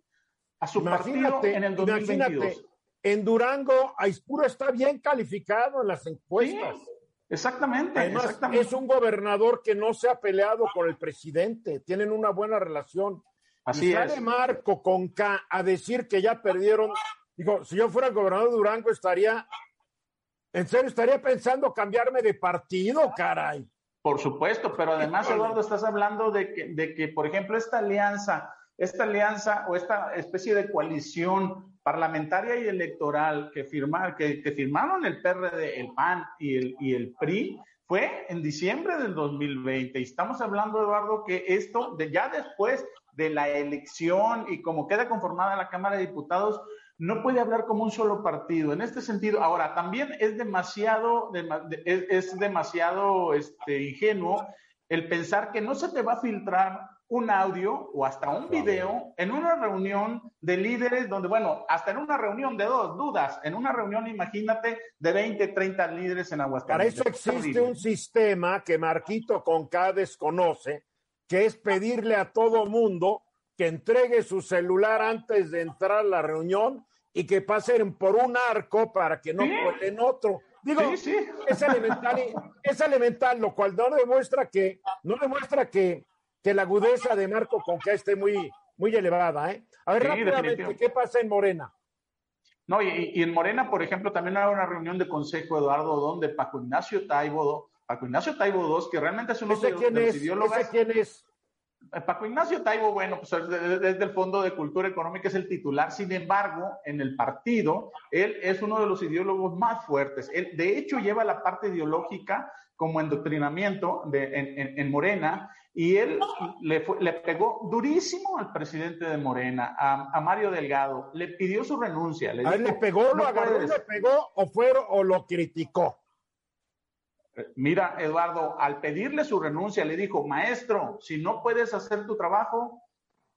a su partido en el 2022. En Durango, Aispuro está bien calificado en las encuestas. Exactamente, Además, Es un gobernador que no se ha peleado con el presidente, tienen una buena relación. Así y sale Marco con K a decir que ya perdieron. Digo, si yo fuera el gobernador de Durango, estaría, en serio, estaría pensando cambiarme de partido, caray. Por supuesto, pero además, Eduardo, estás hablando de que, de que, por ejemplo, esta alianza, esta alianza o esta especie de coalición parlamentaria y electoral que, que, firmaron el PRD, el PAN y el, PRI fue en diciembre del 2020. Y estamos hablando, Eduardo, que esto, de ya después de la elección y como queda conformada la Cámara de Diputados, no puede hablar como un solo partido. En este sentido, ahora, también es demasiado, es, demasiado este, ingenuo el pensar que no se te va a filtrar un audio o hasta un video en una reunión de líderes donde, bueno, hasta en una reunión de dos dudas, en una reunión, imagínate, de 20, 30 líderes en Aguascalientes. Para eso existe un sistema que Marquito Conca desconoce, que es pedirle a todo mundo que entregue su celular antes de entrar a la reunión y que pasen por un arco para que no ¿Sí? otro. Digo, es elemental, es elemental, lo cual no demuestra que, no demuestra que, que la agudeza de Marco Conca esté muy, muy elevada, ¿eh? A ver, rápidamente, ¿qué pasa en Morena? No, y, y, en Morena, por ejemplo, también hay una reunión de consejo, Eduardo, donde Paco Ignacio Taibo, Paco Ignacio Taibo II, que realmente es uno de, quién de los ideólogos. ¿Ese quién es? Eh, Paco Ignacio Taibo, bueno, pues desde el Fondo de Cultura Económica es el titular, sin embargo, en el partido, él es uno de los ideólogos más fuertes. Él, de hecho, lleva la parte ideológica como endoctrinamiento de, en, en, en, Morena y él le, fue, le, pegó durísimo al presidente de Morena, a, a Mario Delgado, le pidió su renuncia. Le, ¿A dijo, él le pegó, lo agarró, le pegó o, fue, o lo criticó? Mira, Eduardo, al pedirle su renuncia, le dijo, maestro, si no puedes hacer tu trabajo,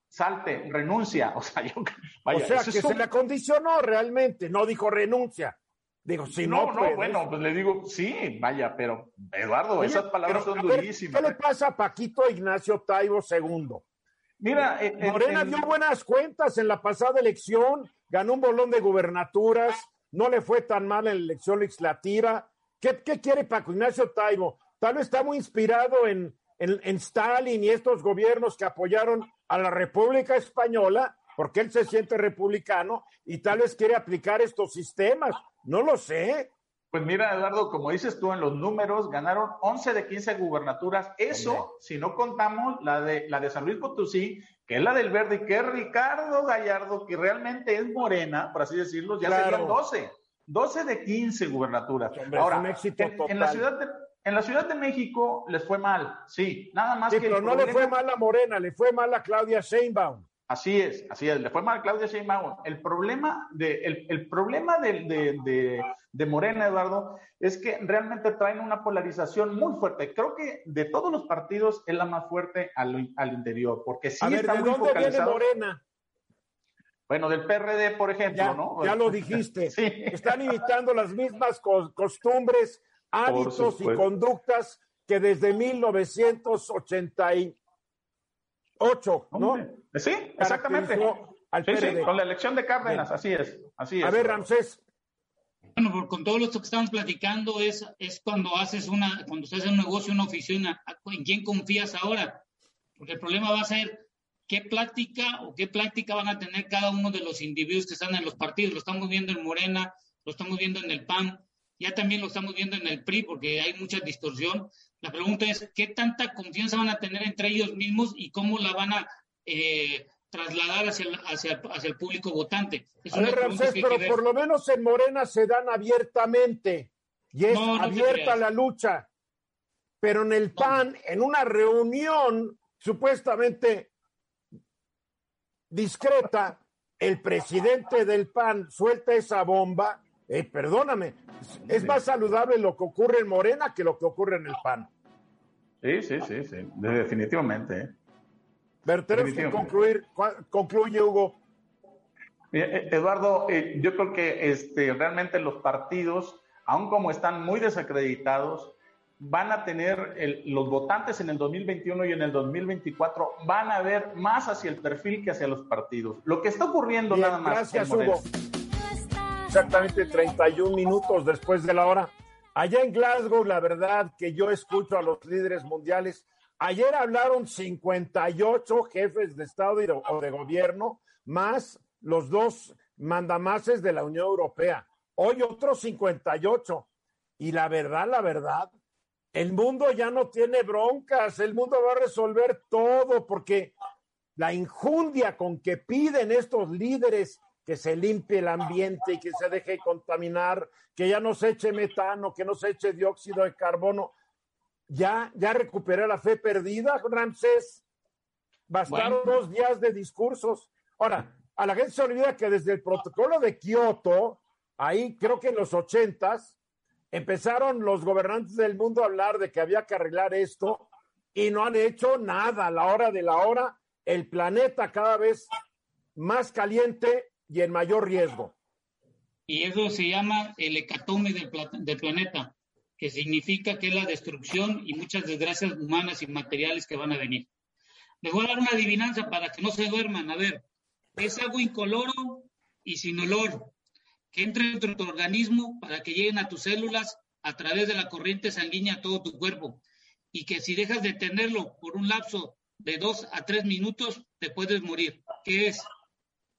salte, renuncia. O sea, yo, vaya, o sea que se le acondicionó realmente, no dijo renuncia. Digo, si no, no, no bueno, pues le digo, sí, vaya, pero Eduardo, Oye, esas palabras pero, son ver, durísimas. ¿Qué le pasa a Paquito Ignacio Taibo II? Mira, eh, Morena dio buenas cuentas en la pasada elección, ganó un bolón de gubernaturas, no le fue tan mal en la elección legislativa, ¿Qué, ¿Qué, quiere Paco Ignacio Taibo? Tal vez está muy inspirado en, en, en, Stalin y estos gobiernos que apoyaron a la República Española, porque él se siente republicano y tal vez quiere aplicar estos sistemas. No lo sé. Pues mira, Eduardo, como dices tú en los números, ganaron 11 de 15 gubernaturas. Eso, Hombre. si no contamos la de, la de San Luis Potosí, que es la del verde, y que es Ricardo Gallardo, que realmente es morena, por así decirlo, ya claro. serían 12. 12 de 15 gubernaturas. Hombre, Ahora, es un éxito en, en, la ciudad de, en la Ciudad de México les fue mal, sí, nada más sí, que. Pero no problema... le fue mal a Morena, le fue mal a Claudia Sheinbaum. Así es, así es, le fue mal Claudia Sheinbaum. El problema de, el, el problema de, de, de, de, Morena, Eduardo, es que realmente traen una polarización muy fuerte. Creo que de todos los partidos es la más fuerte al, al interior, porque sí a ver, está ¿de muy dónde focalizado. viene Morena? Bueno, del PRD, por ejemplo, ya, ¿no? Ya lo dijiste. sí. Están imitando las mismas co costumbres, hábitos y conductas que desde 1988, ¿no? Sí, exactamente. Al sí, sí, con la elección de Cárdenas, así es, así es. A ver, Ramsés. Bueno, con todo lo que estamos platicando es, es cuando haces una, cuando estás en un negocio, una oficina, ¿en quién confías ahora? Porque el problema va a ser qué práctica o qué práctica van a tener cada uno de los individuos que están en los partidos. Lo estamos viendo en Morena, lo estamos viendo en el PAN, ya también lo estamos viendo en el PRI porque hay mucha distorsión. La pregunta es, ¿qué tanta confianza van a tener entre ellos mismos y cómo la van a eh, trasladar hacia el, hacia, hacia el, público votante? Es a ver, Ramsés, pero por lo menos en Morena se dan abiertamente y es no, no abierta la lucha. Pero en el PAN, en una reunión supuestamente discreta, el presidente del PAN suelta esa bomba, eh, perdóname, es más saludable lo que ocurre en Morena que lo que ocurre en el PAN. Sí, sí, sí, sí, definitivamente. ¿eh? Pero tenemos que concluir, concluye Hugo. Eduardo, eh, yo creo que este, realmente los partidos, aun como están muy desacreditados, van a tener el, los votantes en el 2021 y en el 2024 van a ver más hacia el perfil que hacia los partidos. Lo que está ocurriendo Bien, nada más. Gracias, Hugo. Exactamente 31 minutos después de la hora. Allá en Glasgow, la verdad que yo escucho a los líderes mundiales. Ayer hablaron 58 jefes de Estado y de, o de gobierno, más los dos mandamases de la Unión Europea. Hoy otros 58. Y la verdad, la verdad, el mundo ya no tiene broncas, el mundo va a resolver todo porque la injundia con que piden estos líderes que se limpie el ambiente y que se deje contaminar, que ya no se eche metano, que no se eche dióxido de carbono, ya, ya recuperé la fe perdida, Ramsés. Bastaron bueno. dos días de discursos. Ahora, a la gente se olvida que desde el protocolo de Kioto, ahí creo que en los ochentas, empezaron los gobernantes del mundo a hablar de que había que arreglar esto y no han hecho nada. A la hora de la hora, el planeta cada vez más caliente y en mayor riesgo. Y eso se llama el hecatombe del, del planeta, que significa que es la destrucción y muchas desgracias humanas y materiales que van a venir. Les voy a dar una adivinanza para que no se duerman. A ver, es algo incoloro, y sin olor, que entre dentro de tu organismo para que lleguen a tus células a través de la corriente sanguínea a todo tu cuerpo. Y que si dejas de tenerlo por un lapso de dos a tres minutos, te puedes morir. ¿Qué es?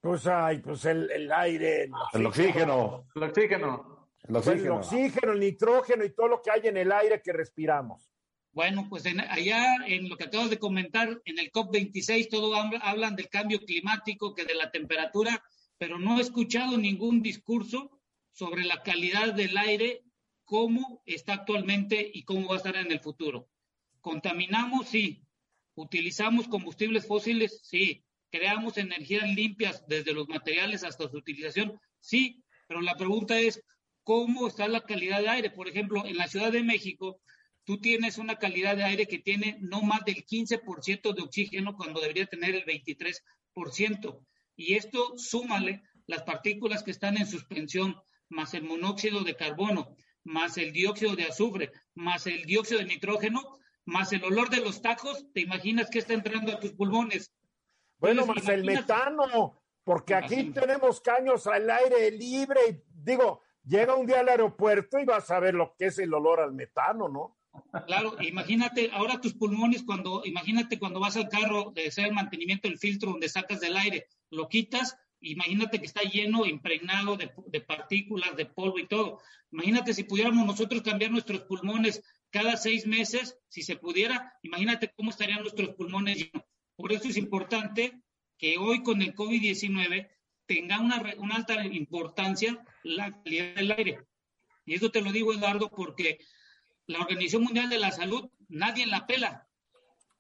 Pues hay, pues el, el aire, el oxígeno. El oxígeno. El oxígeno. el oxígeno, el nitrógeno y todo lo que hay en el aire que respiramos. Bueno, pues allá en lo que acabas de comentar, en el COP26 todo hablan del cambio climático, que de la temperatura, pero no he escuchado ningún discurso sobre la calidad del aire, cómo está actualmente y cómo va a estar en el futuro. Contaminamos, sí. Utilizamos combustibles fósiles, sí. Creamos energías limpias desde los materiales hasta su utilización, sí. Pero la pregunta es, ¿cómo está la calidad de aire? Por ejemplo, en la Ciudad de México, tú tienes una calidad de aire que tiene no más del 15% de oxígeno cuando debería tener el 23%. Y esto súmale las partículas que están en suspensión, más el monóxido de carbono, más el dióxido de azufre, más el dióxido de nitrógeno, más el olor de los tacos, ¿te imaginas que está entrando a tus pulmones? Bueno, más el metano, porque aquí tenemos caños al aire libre. Digo, llega un día al aeropuerto y vas a ver lo que es el olor al metano, ¿no? Claro, imagínate ahora tus pulmones cuando, imagínate cuando vas al carro de hacer el mantenimiento del filtro donde sacas del aire, lo quitas, imagínate que está lleno, impregnado de, de, partículas, de polvo y todo. Imagínate si pudiéramos nosotros cambiar nuestros pulmones cada seis meses, si se pudiera, imagínate cómo estarían nuestros pulmones llenos. Por eso es importante que hoy con el COVID-19 tenga una, una alta importancia la calidad del aire. Y eso te lo digo, Eduardo, porque la Organización Mundial de la Salud, nadie la pela.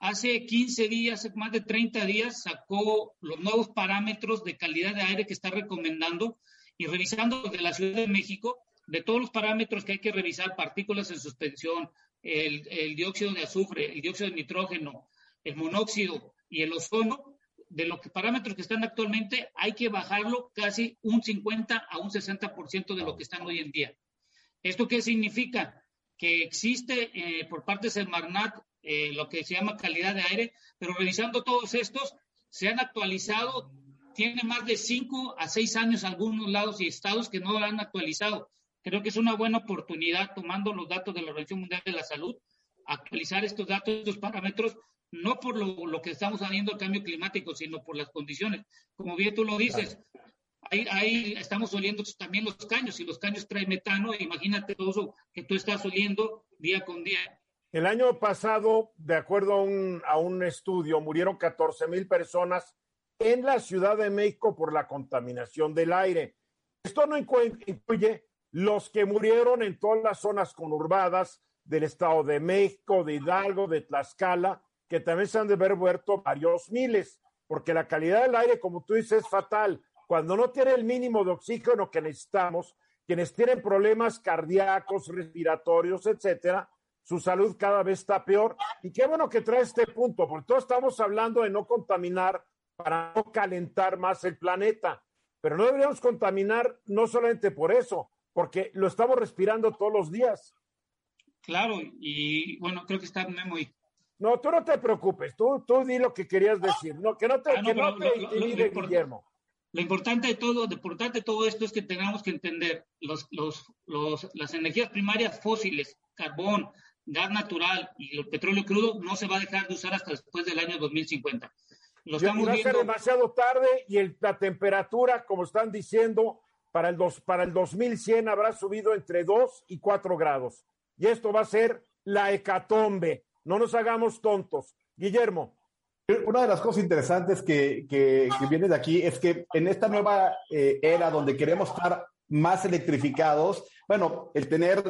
Hace 15 días, hace más de 30 días, sacó los nuevos parámetros de calidad de aire que está recomendando y revisando de la Ciudad de México, de todos los parámetros que hay que revisar, partículas en suspensión, el dióxido de azufre, el dióxido de nitrógeno, el monóxido y el ozono, de los parámetros que están actualmente, hay que bajarlo casi un 50 a un 60% de lo que están hoy en día. ¿Esto qué significa? que existe eh, por parte del Semarnat eh, lo que se llama calidad de aire, pero revisando todos estos, se han actualizado, tiene más de cinco a seis años algunos lados y estados que no lo han actualizado. Creo que es una buena oportunidad, tomando los datos de la Organización Mundial de la Salud, actualizar estos datos, estos parámetros, no por lo, lo que estamos haciendo el cambio climático, sino por las condiciones. Como bien tú lo dices, ahí, estamos oliendo también los caños y los caños traen metano. Imagínate todo eso que tú estás oliendo día con día. El año pasado, de acuerdo a un, a un estudio, murieron 14 mil personas en la Ciudad de México por la contaminación del aire. Esto no incluye los que murieron en todas las zonas conurbadas del Estado de México, de Hidalgo, de Tlaxcala, que también se han de haber muerto varios miles, porque la calidad del aire, como tú dices, es fatal cuando no tiene el mínimo de oxígeno que necesitamos, quienes tienen problemas cardíacos, respiratorios, etcétera, su salud cada vez está peor. Y qué bueno que trae este punto, porque todos estamos hablando de no contaminar para no calentar más el planeta. Pero no deberíamos contaminar no solamente por eso, porque lo estamos respirando todos los días. Claro, y bueno, creo que está muy. No, tú no te preocupes, tú, tú di lo que querías decir, no, que no te, ah, que no te Guillermo. Lo importante de todo, lo importante de todo esto es que tengamos que entender los, los, los, las energías primarias fósiles, carbón, gas natural y el petróleo crudo no se va a dejar de usar hasta después del año 2050. Lo estamos va a ser demasiado tarde y el, la temperatura, como están diciendo, para el, dos, para el 2100 habrá subido entre 2 y 4 grados. Y esto va a ser la hecatombe. No nos hagamos tontos. Guillermo. Una de las cosas interesantes que, que, viene de aquí es que en esta nueva eh, era donde queremos estar más electrificados, bueno, el tener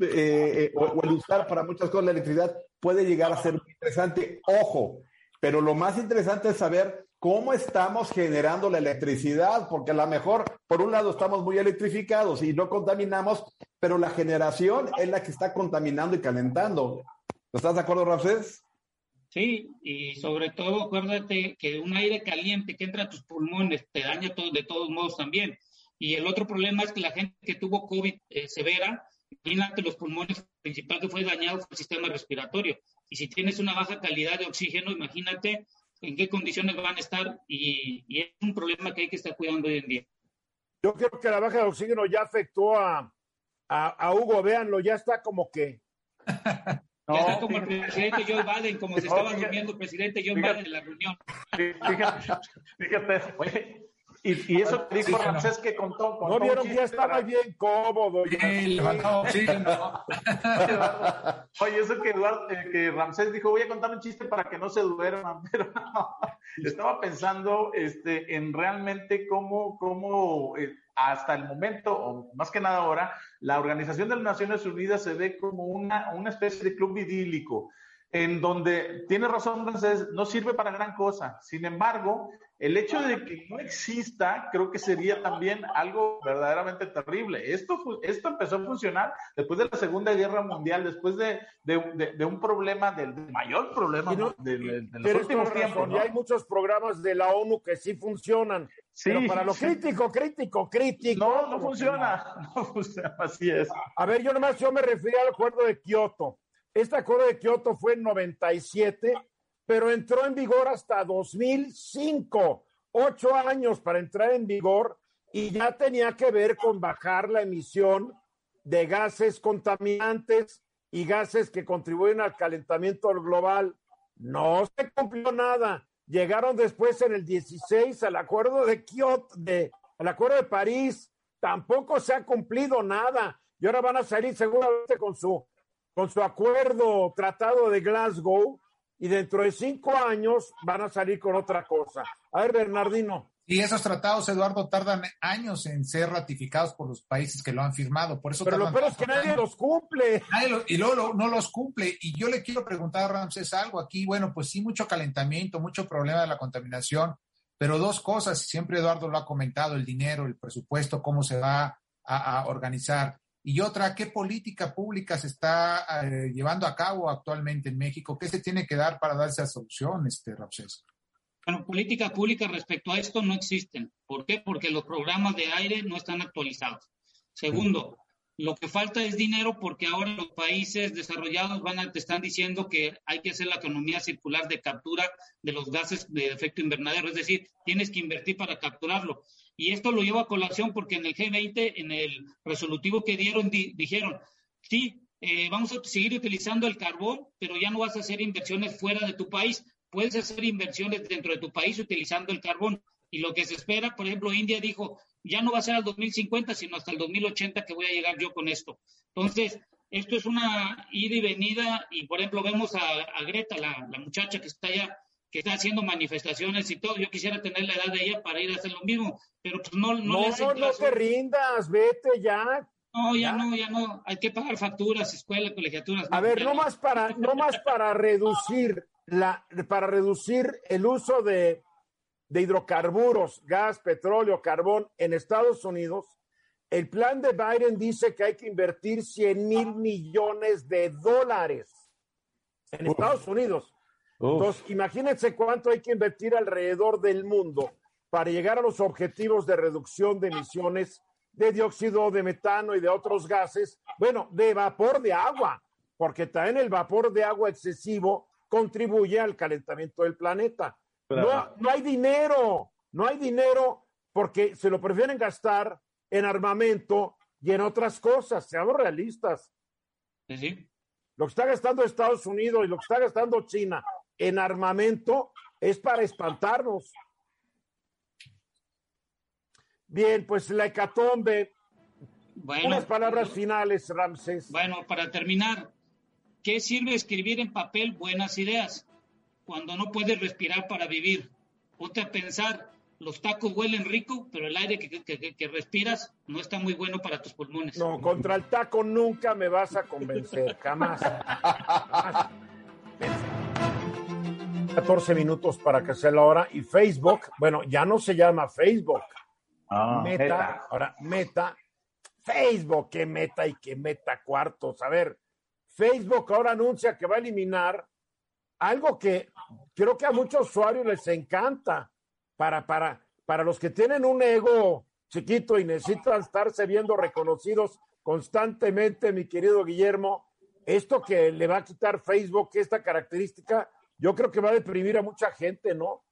eh, eh, o, el usar para muchas cosas la electricidad puede llegar a ser muy interesante. Ojo, pero lo más interesante es saber cómo estamos generando la electricidad, porque a lo mejor, por un lado, estamos muy electrificados y no contaminamos, pero la generación es la que está contaminando y calentando. ¿Estás de acuerdo, Ramsés? Sí, y sobre todo acuérdate que un aire caliente que entra a tus pulmones te daña todo, de todos modos también. Y el otro problema es que la gente que tuvo COVID eh, severa, imagínate los pulmones, principal que fue dañado fue el sistema respiratorio. Y si tienes una baja calidad de oxígeno, imagínate en qué condiciones van a estar y, y es un problema que hay que estar cuidando hoy en día. Yo creo que la baja de oxígeno ya afectó a, a, Hugo, véanlo, ya está como que. No, ya está como el presidente Joe Biden, como se estaba durmiendo el presidente Joe Biden en la reunión. Fíjate, fíjate, y, y eso que dijo Ramsés que contó. no vieron que ya estaba bien cómodo. Bien, Oye, eso que, Eduardo, eh, que Ramsés dijo, voy a contar un chiste para que no se duerman, pero no, estaba pensando este, en realmente cómo, cómo eh, hasta el momento, o más que nada ahora, la Organización de las Naciones Unidas se ve como una, una especie de club idílico en donde tiene razón no sirve para gran cosa. Sin embargo, el hecho de que no exista, creo que sería también algo verdaderamente terrible. Esto, esto empezó a funcionar después de la Segunda Guerra Mundial, después de, de, un problema, del, mayor problema de, los últimos tiempos. hay muchos programas de la ONU que sí funcionan. pero para lo crítico, crítico, crítico. No, no funciona. No funciona, así es. A ver, yo nomás yo me refería al acuerdo de Kioto. Este acuerdo de Kioto fue en 97 pero entró en vigor hasta 2005, ocho años para entrar en vigor y ya tenía que ver con bajar la emisión de gases contaminantes y gases que contribuyen al calentamiento global. No se cumplió nada. Llegaron después en el 16 al acuerdo de Kioto, al acuerdo de París. Tampoco se ha cumplido nada. Y ahora van a salir seguramente con su, con su acuerdo tratado de Glasgow, y dentro de cinco años van a salir con otra cosa. A ver, Bernardino. Y esos tratados, Eduardo, tardan años en ser ratificados por los países que lo han firmado. Por eso Pero lo peor es que nadie los cumple. y luego no los cumple. Y yo le quiero preguntar a Ramsés algo aquí. Bueno, pues sí, mucho calentamiento, mucho problema de la contaminación. Pero dos cosas, siempre Eduardo lo ha comentado, el dinero, el presupuesto, cómo se va a organizar. Y otra, ¿qué política pública se está eh, llevando a cabo actualmente en México? ¿Qué se tiene que dar para darse a solución, este Rapses? Bueno, políticas públicas respecto a esto no existen. ¿Por qué? Porque los programas de aire no están actualizados. Segundo, lo que falta es dinero porque ahora los países desarrollados van a, te están diciendo que hay que hacer la economía circular de captura de los gases de efecto invernadero, es decir, tienes que invertir para capturarlo. Y esto lo llevo a colación porque en el G20, en el resolutivo que dieron, dijeron, sí, eh, vamos a seguir utilizando el carbón, pero ya no vas a hacer inversiones fuera de tu país. Puedes hacer inversiones dentro de tu país utilizando el carbón. Y lo que se espera, por ejemplo, India dijo, ya no va a ser al 2050, sino hasta el 2080 que voy a llegar yo con esto. Entonces, esto es una ida y venida, y por ejemplo, vemos a, Greta, la, muchacha que está allá que está haciendo manifestaciones y todo. Yo quisiera tener la edad de ella para ir a hacer lo mismo, pero pues no, no, no, no te rindas, vete ya. No, ya, no, ya no. Hay que pagar facturas, escuela, colegiaturas. A ver, no más para, no más para reducir la, para reducir el uso de, de hidrocarburos, gas, petróleo, carbón en Estados Unidos. El plan de Biden dice que hay que invertir 100 mil millones de dólares en Estados Unidos. Entonces, imagínense cuánto hay que invertir alrededor del mundo para llegar a los objetivos de reducción de emisiones de dióxido de metano y de otros gases, bueno, de vapor de agua, porque también el vapor de agua excesivo contribuye al calentamiento del planeta. No, no hay dinero, no hay dinero porque se lo prefieren gastar en armamento y en otras cosas, seamos realistas. Sí. Lo que está gastando Estados Unidos y lo que está gastando China en armamento es para espantarnos. Bien, pues la hecatombe. Bueno, Unas palabras finales, Ramses. Bueno, para terminar, ¿qué sirve escribir en papel buenas ideas cuando no puedes respirar para vivir? Ponte a pensar, los tacos huelen rico, pero el aire que, que, respiras no está muy bueno para tus pulmones. No, contra el taco nunca me vas a convencer, jamás. 14 minutos para que sea la hora. Y Facebook, bueno, ya no se llama Facebook. Ah, meta, ahora Meta. Facebook, que meta y que meta cuartos. A ver, Facebook ahora anuncia que va a eliminar algo que creo que a muchos usuarios les encanta para, para, para los que tienen un ego chiquito y necesitan estarse viendo reconocidos constantemente, mi querido Guillermo, esto que le va a quitar Facebook, esta característica, yo creo que va a deprimir a mucha gente, ¿no?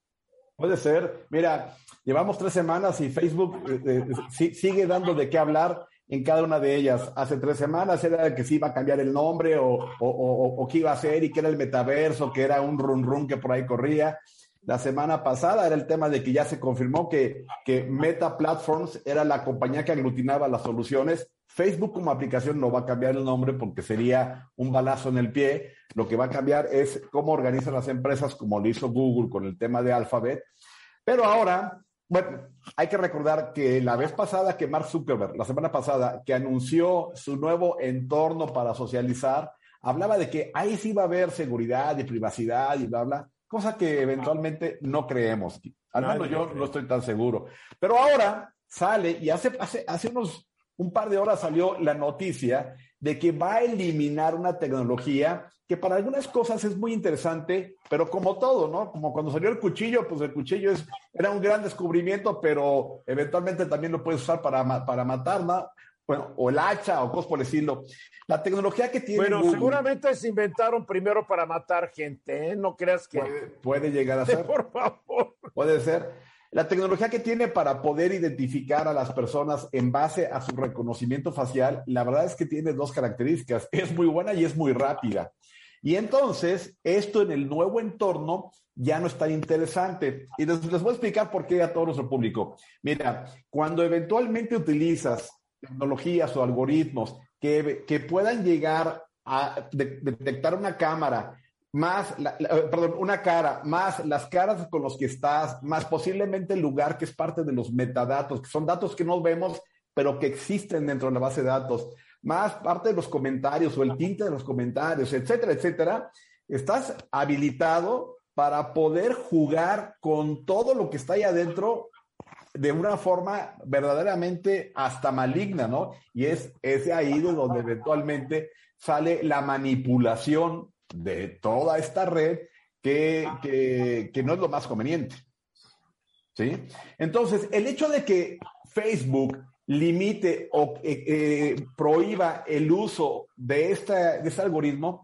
Puede ser. Mira, llevamos tres semanas y Facebook eh, eh, sigue dando de qué hablar en cada una de ellas. Hace tres semanas era que sí iba a cambiar el nombre o, o, o, qué iba a hacer y que era el metaverso, que era un run run que por ahí corría. La semana pasada era el tema de que ya se confirmó que, que Meta Platforms era la compañía que aglutinaba las soluciones. Facebook como aplicación no va a cambiar el nombre porque sería un balazo en el pie. Lo que va a cambiar es cómo organizan las empresas, como lo hizo Google con el tema de Alphabet. Pero ahora bueno, hay que recordar que la vez pasada que Mark Zuckerberg, la semana pasada, que anunció su nuevo entorno para socializar, hablaba de que ahí sí va a haber seguridad y privacidad y bla, bla, cosa que eventualmente no creemos. Al menos yo no estoy tan seguro. Pero ahora sale y hace, hace, hace unos, un par de horas salió la noticia de que va a eliminar una tecnología que para algunas cosas es muy interesante, pero como todo, ¿no? Como cuando salió el cuchillo, pues el cuchillo es, era un gran descubrimiento, pero eventualmente también lo puedes usar para, para matar, ¿no? Bueno, o el hacha o cosas por decirlo. La tecnología que tiene. Bueno, seguramente se inventaron primero para matar gente, ¿eh? No creas que. Puede, puede llegar a ser. Por favor. Puede ser. La tecnología que tiene para poder identificar a las personas en base a su reconocimiento facial, la verdad es que tiene dos características. Es muy buena y es muy rápida. Y entonces, esto en el nuevo entorno ya no está interesante. Y les, voy a explicar por qué a todo nuestro público. Mira, cuando eventualmente utilizas tecnologías o algoritmos que, que puedan llegar a detectar una cámara más, eh, perdón, una cara, más las caras con los que estás, más posiblemente el lugar que es parte de los metadatos, que son datos que no vemos, pero que existen dentro de la base de datos, más parte de los comentarios o el tinte de los comentarios, etcétera, etcétera, estás habilitado para poder jugar con todo lo que está ahí adentro de una forma verdaderamente hasta maligna, ¿no? Y es, ese ahí de donde eventualmente sale la manipulación de toda esta red que, que, no es lo más conveniente. ¿Sí? Entonces, el hecho de que Facebook limite o eh, eh, prohíba el uso de, esta, de este algoritmo,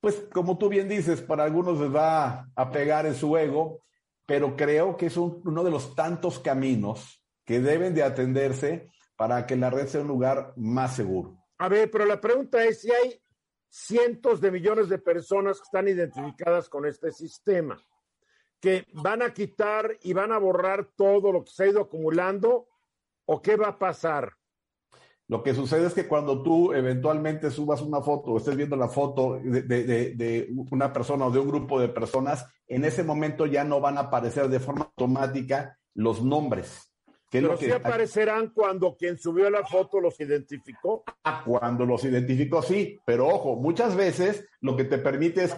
pues como tú bien dices, para algunos les va a pegar en su ego, pero creo que es uno de los tantos caminos que deben de atenderse para que la red sea un lugar más seguro. A ver, pero la pregunta es si hay cientos de millones de personas que están identificadas con este sistema, que van a quitar y van a borrar todo lo que se ha ido acumulando, o qué va a pasar. Lo que sucede es que cuando tú eventualmente subas una foto o estés viendo la foto de, de, una persona o de un grupo de personas, en ese momento ya no van a aparecer de forma automática los nombres. Pero sí aparecerán cuando quien subió la foto los identificó. Ah, cuando los identificó, sí. Pero ojo, muchas veces lo que te permite es,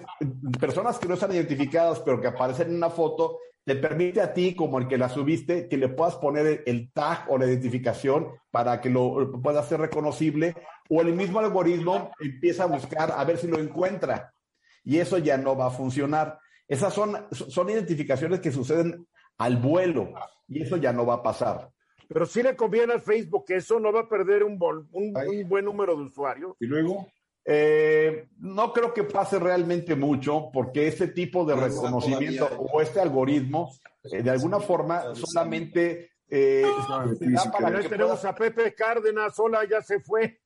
personas que no están identificadas, pero que aparecen en una foto, te permite a ti, como el que la subiste, que le puedas poner el tag o la identificación para que lo pueda ser reconocible, o el mismo algoritmo empieza a buscar a ver si lo encuentra. Y eso ya no va a funcionar. Esas son, son identificaciones que suceden al vuelo y eso ya no va a pasar. Pero sí le conviene al Facebook que eso no va a perder un, un, buen número de usuarios. Y luego, eh, no creo que pase realmente mucho porque ese tipo de reconocimiento o este algoritmo, eh, de alguna forma, solamente... Eh, tenemos a Pepe Cárdenas, hola, ya se fue.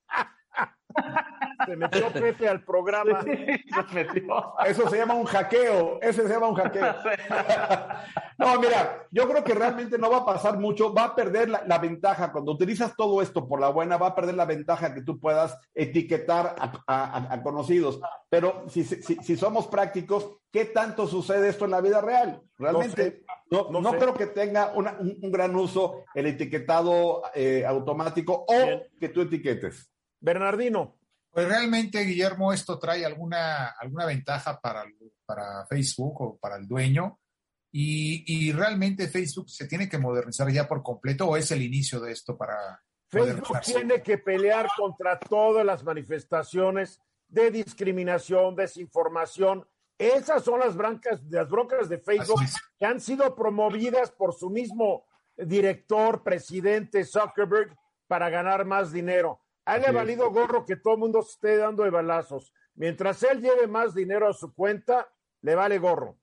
Se metió Pepe al programa. Eso se llama un hackeo. Ese se llama un hackeo. No, mira, yo creo que realmente no va a pasar mucho. Va a perder la, ventaja. Cuando utilizas todo esto por la buena, va a perder la ventaja que tú puedas etiquetar a, conocidos. Pero si, si, somos prácticos, ¿qué tanto sucede esto en la vida real? Realmente no, no, creo que tenga un, gran uso el etiquetado eh, automático o que tú etiquetes. Bernardino. Pues realmente, Guillermo, esto trae alguna, alguna ventaja para, para Facebook o para el dueño. Y, realmente Facebook se tiene que modernizar ya por completo o es el inicio de esto para... Facebook tiene que pelear contra todas las manifestaciones de discriminación, desinformación. Esas son las, brancas, las broncas de Facebook que han sido promovidas por su mismo director, presidente Zuckerberg, para ganar más dinero. A él le ha valido gorro que todo el mundo se esté dando de balazos. Mientras él lleve más dinero a su cuenta, le vale gorro.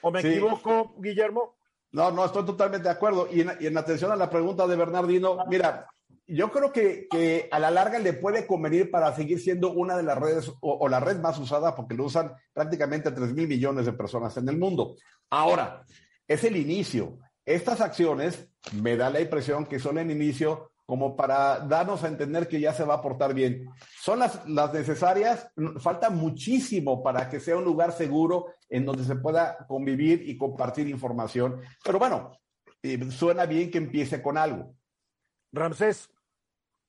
¿O me equivoco, Guillermo? No, no, estoy totalmente de acuerdo. Y en, atención a la pregunta de Bernardino, mira, yo creo que, a la larga le puede convenir para seguir siendo una de las redes o, la red más usada porque lo usan prácticamente 3 mil millones de personas en el mundo. Ahora, es el inicio. Estas acciones me da la impresión que son el inicio como para darnos a entender que ya se va a portar bien. Son las, las necesarias, falta muchísimo para que sea un lugar seguro en donde se pueda convivir y compartir información. Pero bueno, eh, suena bien que empiece con algo. Ramsés.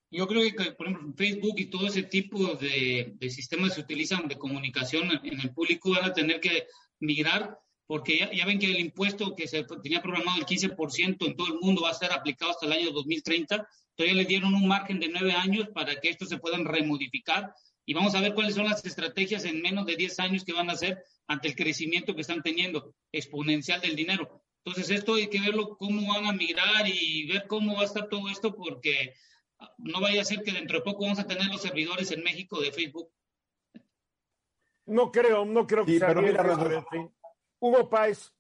Yo creo que, por ejemplo, Facebook y todo ese tipo de, de sistemas se utilizan de comunicación en el público van a tener que migrar porque ya, ven que el impuesto que se tenía programado el 15% en todo el mundo va a ser aplicado hasta el año 2030. Todavía le dieron un margen de nueve años para que estos se puedan remodificar y vamos a ver cuáles son las estrategias en menos de 10 años que van a hacer ante el crecimiento que están teniendo exponencial del dinero. Entonces, esto hay que verlo cómo van a migrar y ver cómo va a estar todo esto, porque no vaya a ser que dentro de poco vamos a tener los servidores en México de Facebook. No creo, no creo que sea Hugo Páez.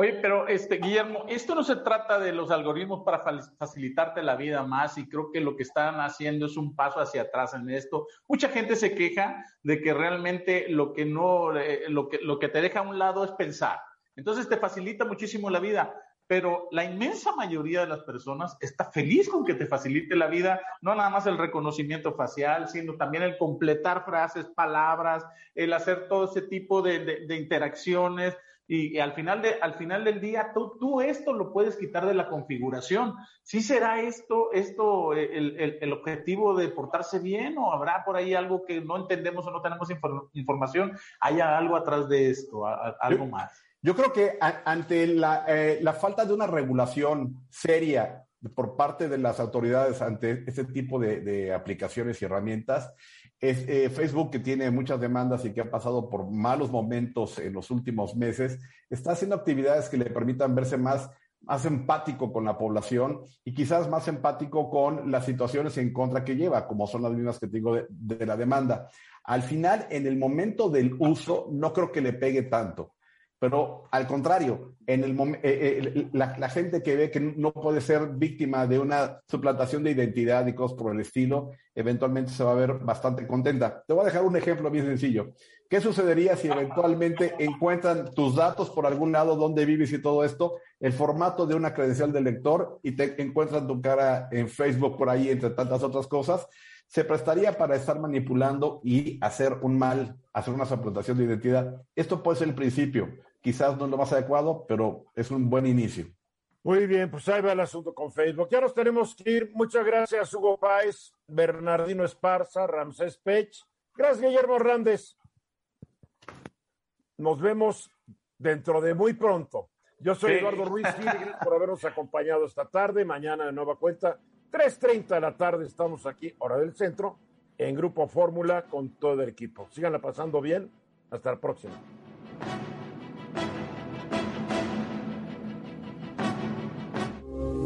Oye, pero este Guillermo, esto no se trata de los algoritmos para facilitarte la vida más y creo que lo que están haciendo es un paso hacia atrás en esto. Mucha gente se queja de que realmente lo que no, eh, lo que, lo que te deja a un lado es pensar. Entonces te facilita muchísimo la vida, pero la inmensa mayoría de las personas está feliz con que te facilite la vida, no nada más el reconocimiento facial, sino también el completar frases, palabras, el hacer todo ese tipo de, de interacciones y, al, final de, al final del día tú, tú, esto lo puedes quitar de la configuración. ¿Sí será esto, esto eh, el, el, objetivo de portarse bien o habrá por ahí algo que no entendemos o no tenemos información? ¿Haya algo atrás de esto, algo más? Yo creo que ante la, eh, la falta de una regulación seria por parte de las autoridades ante este tipo de, de aplicaciones y herramientas, eh, Facebook, que tiene muchas demandas y que ha pasado por malos momentos en los últimos meses, está haciendo actividades que le permitan verse más, más empático con la población y quizás más empático con las situaciones en contra que lleva, como son las mismas que de, de la demanda. Al final, en el momento del uso, no creo que le pegue tanto. Pero al contrario, en el eh, eh, la, gente que ve que no puede ser víctima de una suplantación de identidad y cosas por el estilo, eventualmente se va a ver bastante contenta. Te voy a dejar un ejemplo bien sencillo. ¿Qué sucedería si eventualmente encuentran tus datos por algún lado donde vives y todo esto, el formato de una credencial de lector y te encuentran tu cara en Facebook por ahí, entre tantas otras cosas? se prestaría para estar manipulando y hacer un mal, hacer una suplantación de identidad. Esto puede ser el principio. Quizás no es lo más adecuado, pero es un buen inicio. Muy bien, pues ahí va el asunto con Facebook. Ya nos tenemos que ir. Muchas gracias, Hugo Páez, Bernardino Esparza, Ramsés Pech. Gracias, Guillermo Hernández. Nos vemos dentro de muy pronto. Yo soy Eduardo Ruiz por habernos acompañado esta tarde. Mañana de nueva cuenta, 3.30 de la tarde, estamos aquí, hora del centro, en Grupo Fórmula con todo el equipo. Síganla pasando bien. Hasta la próxima.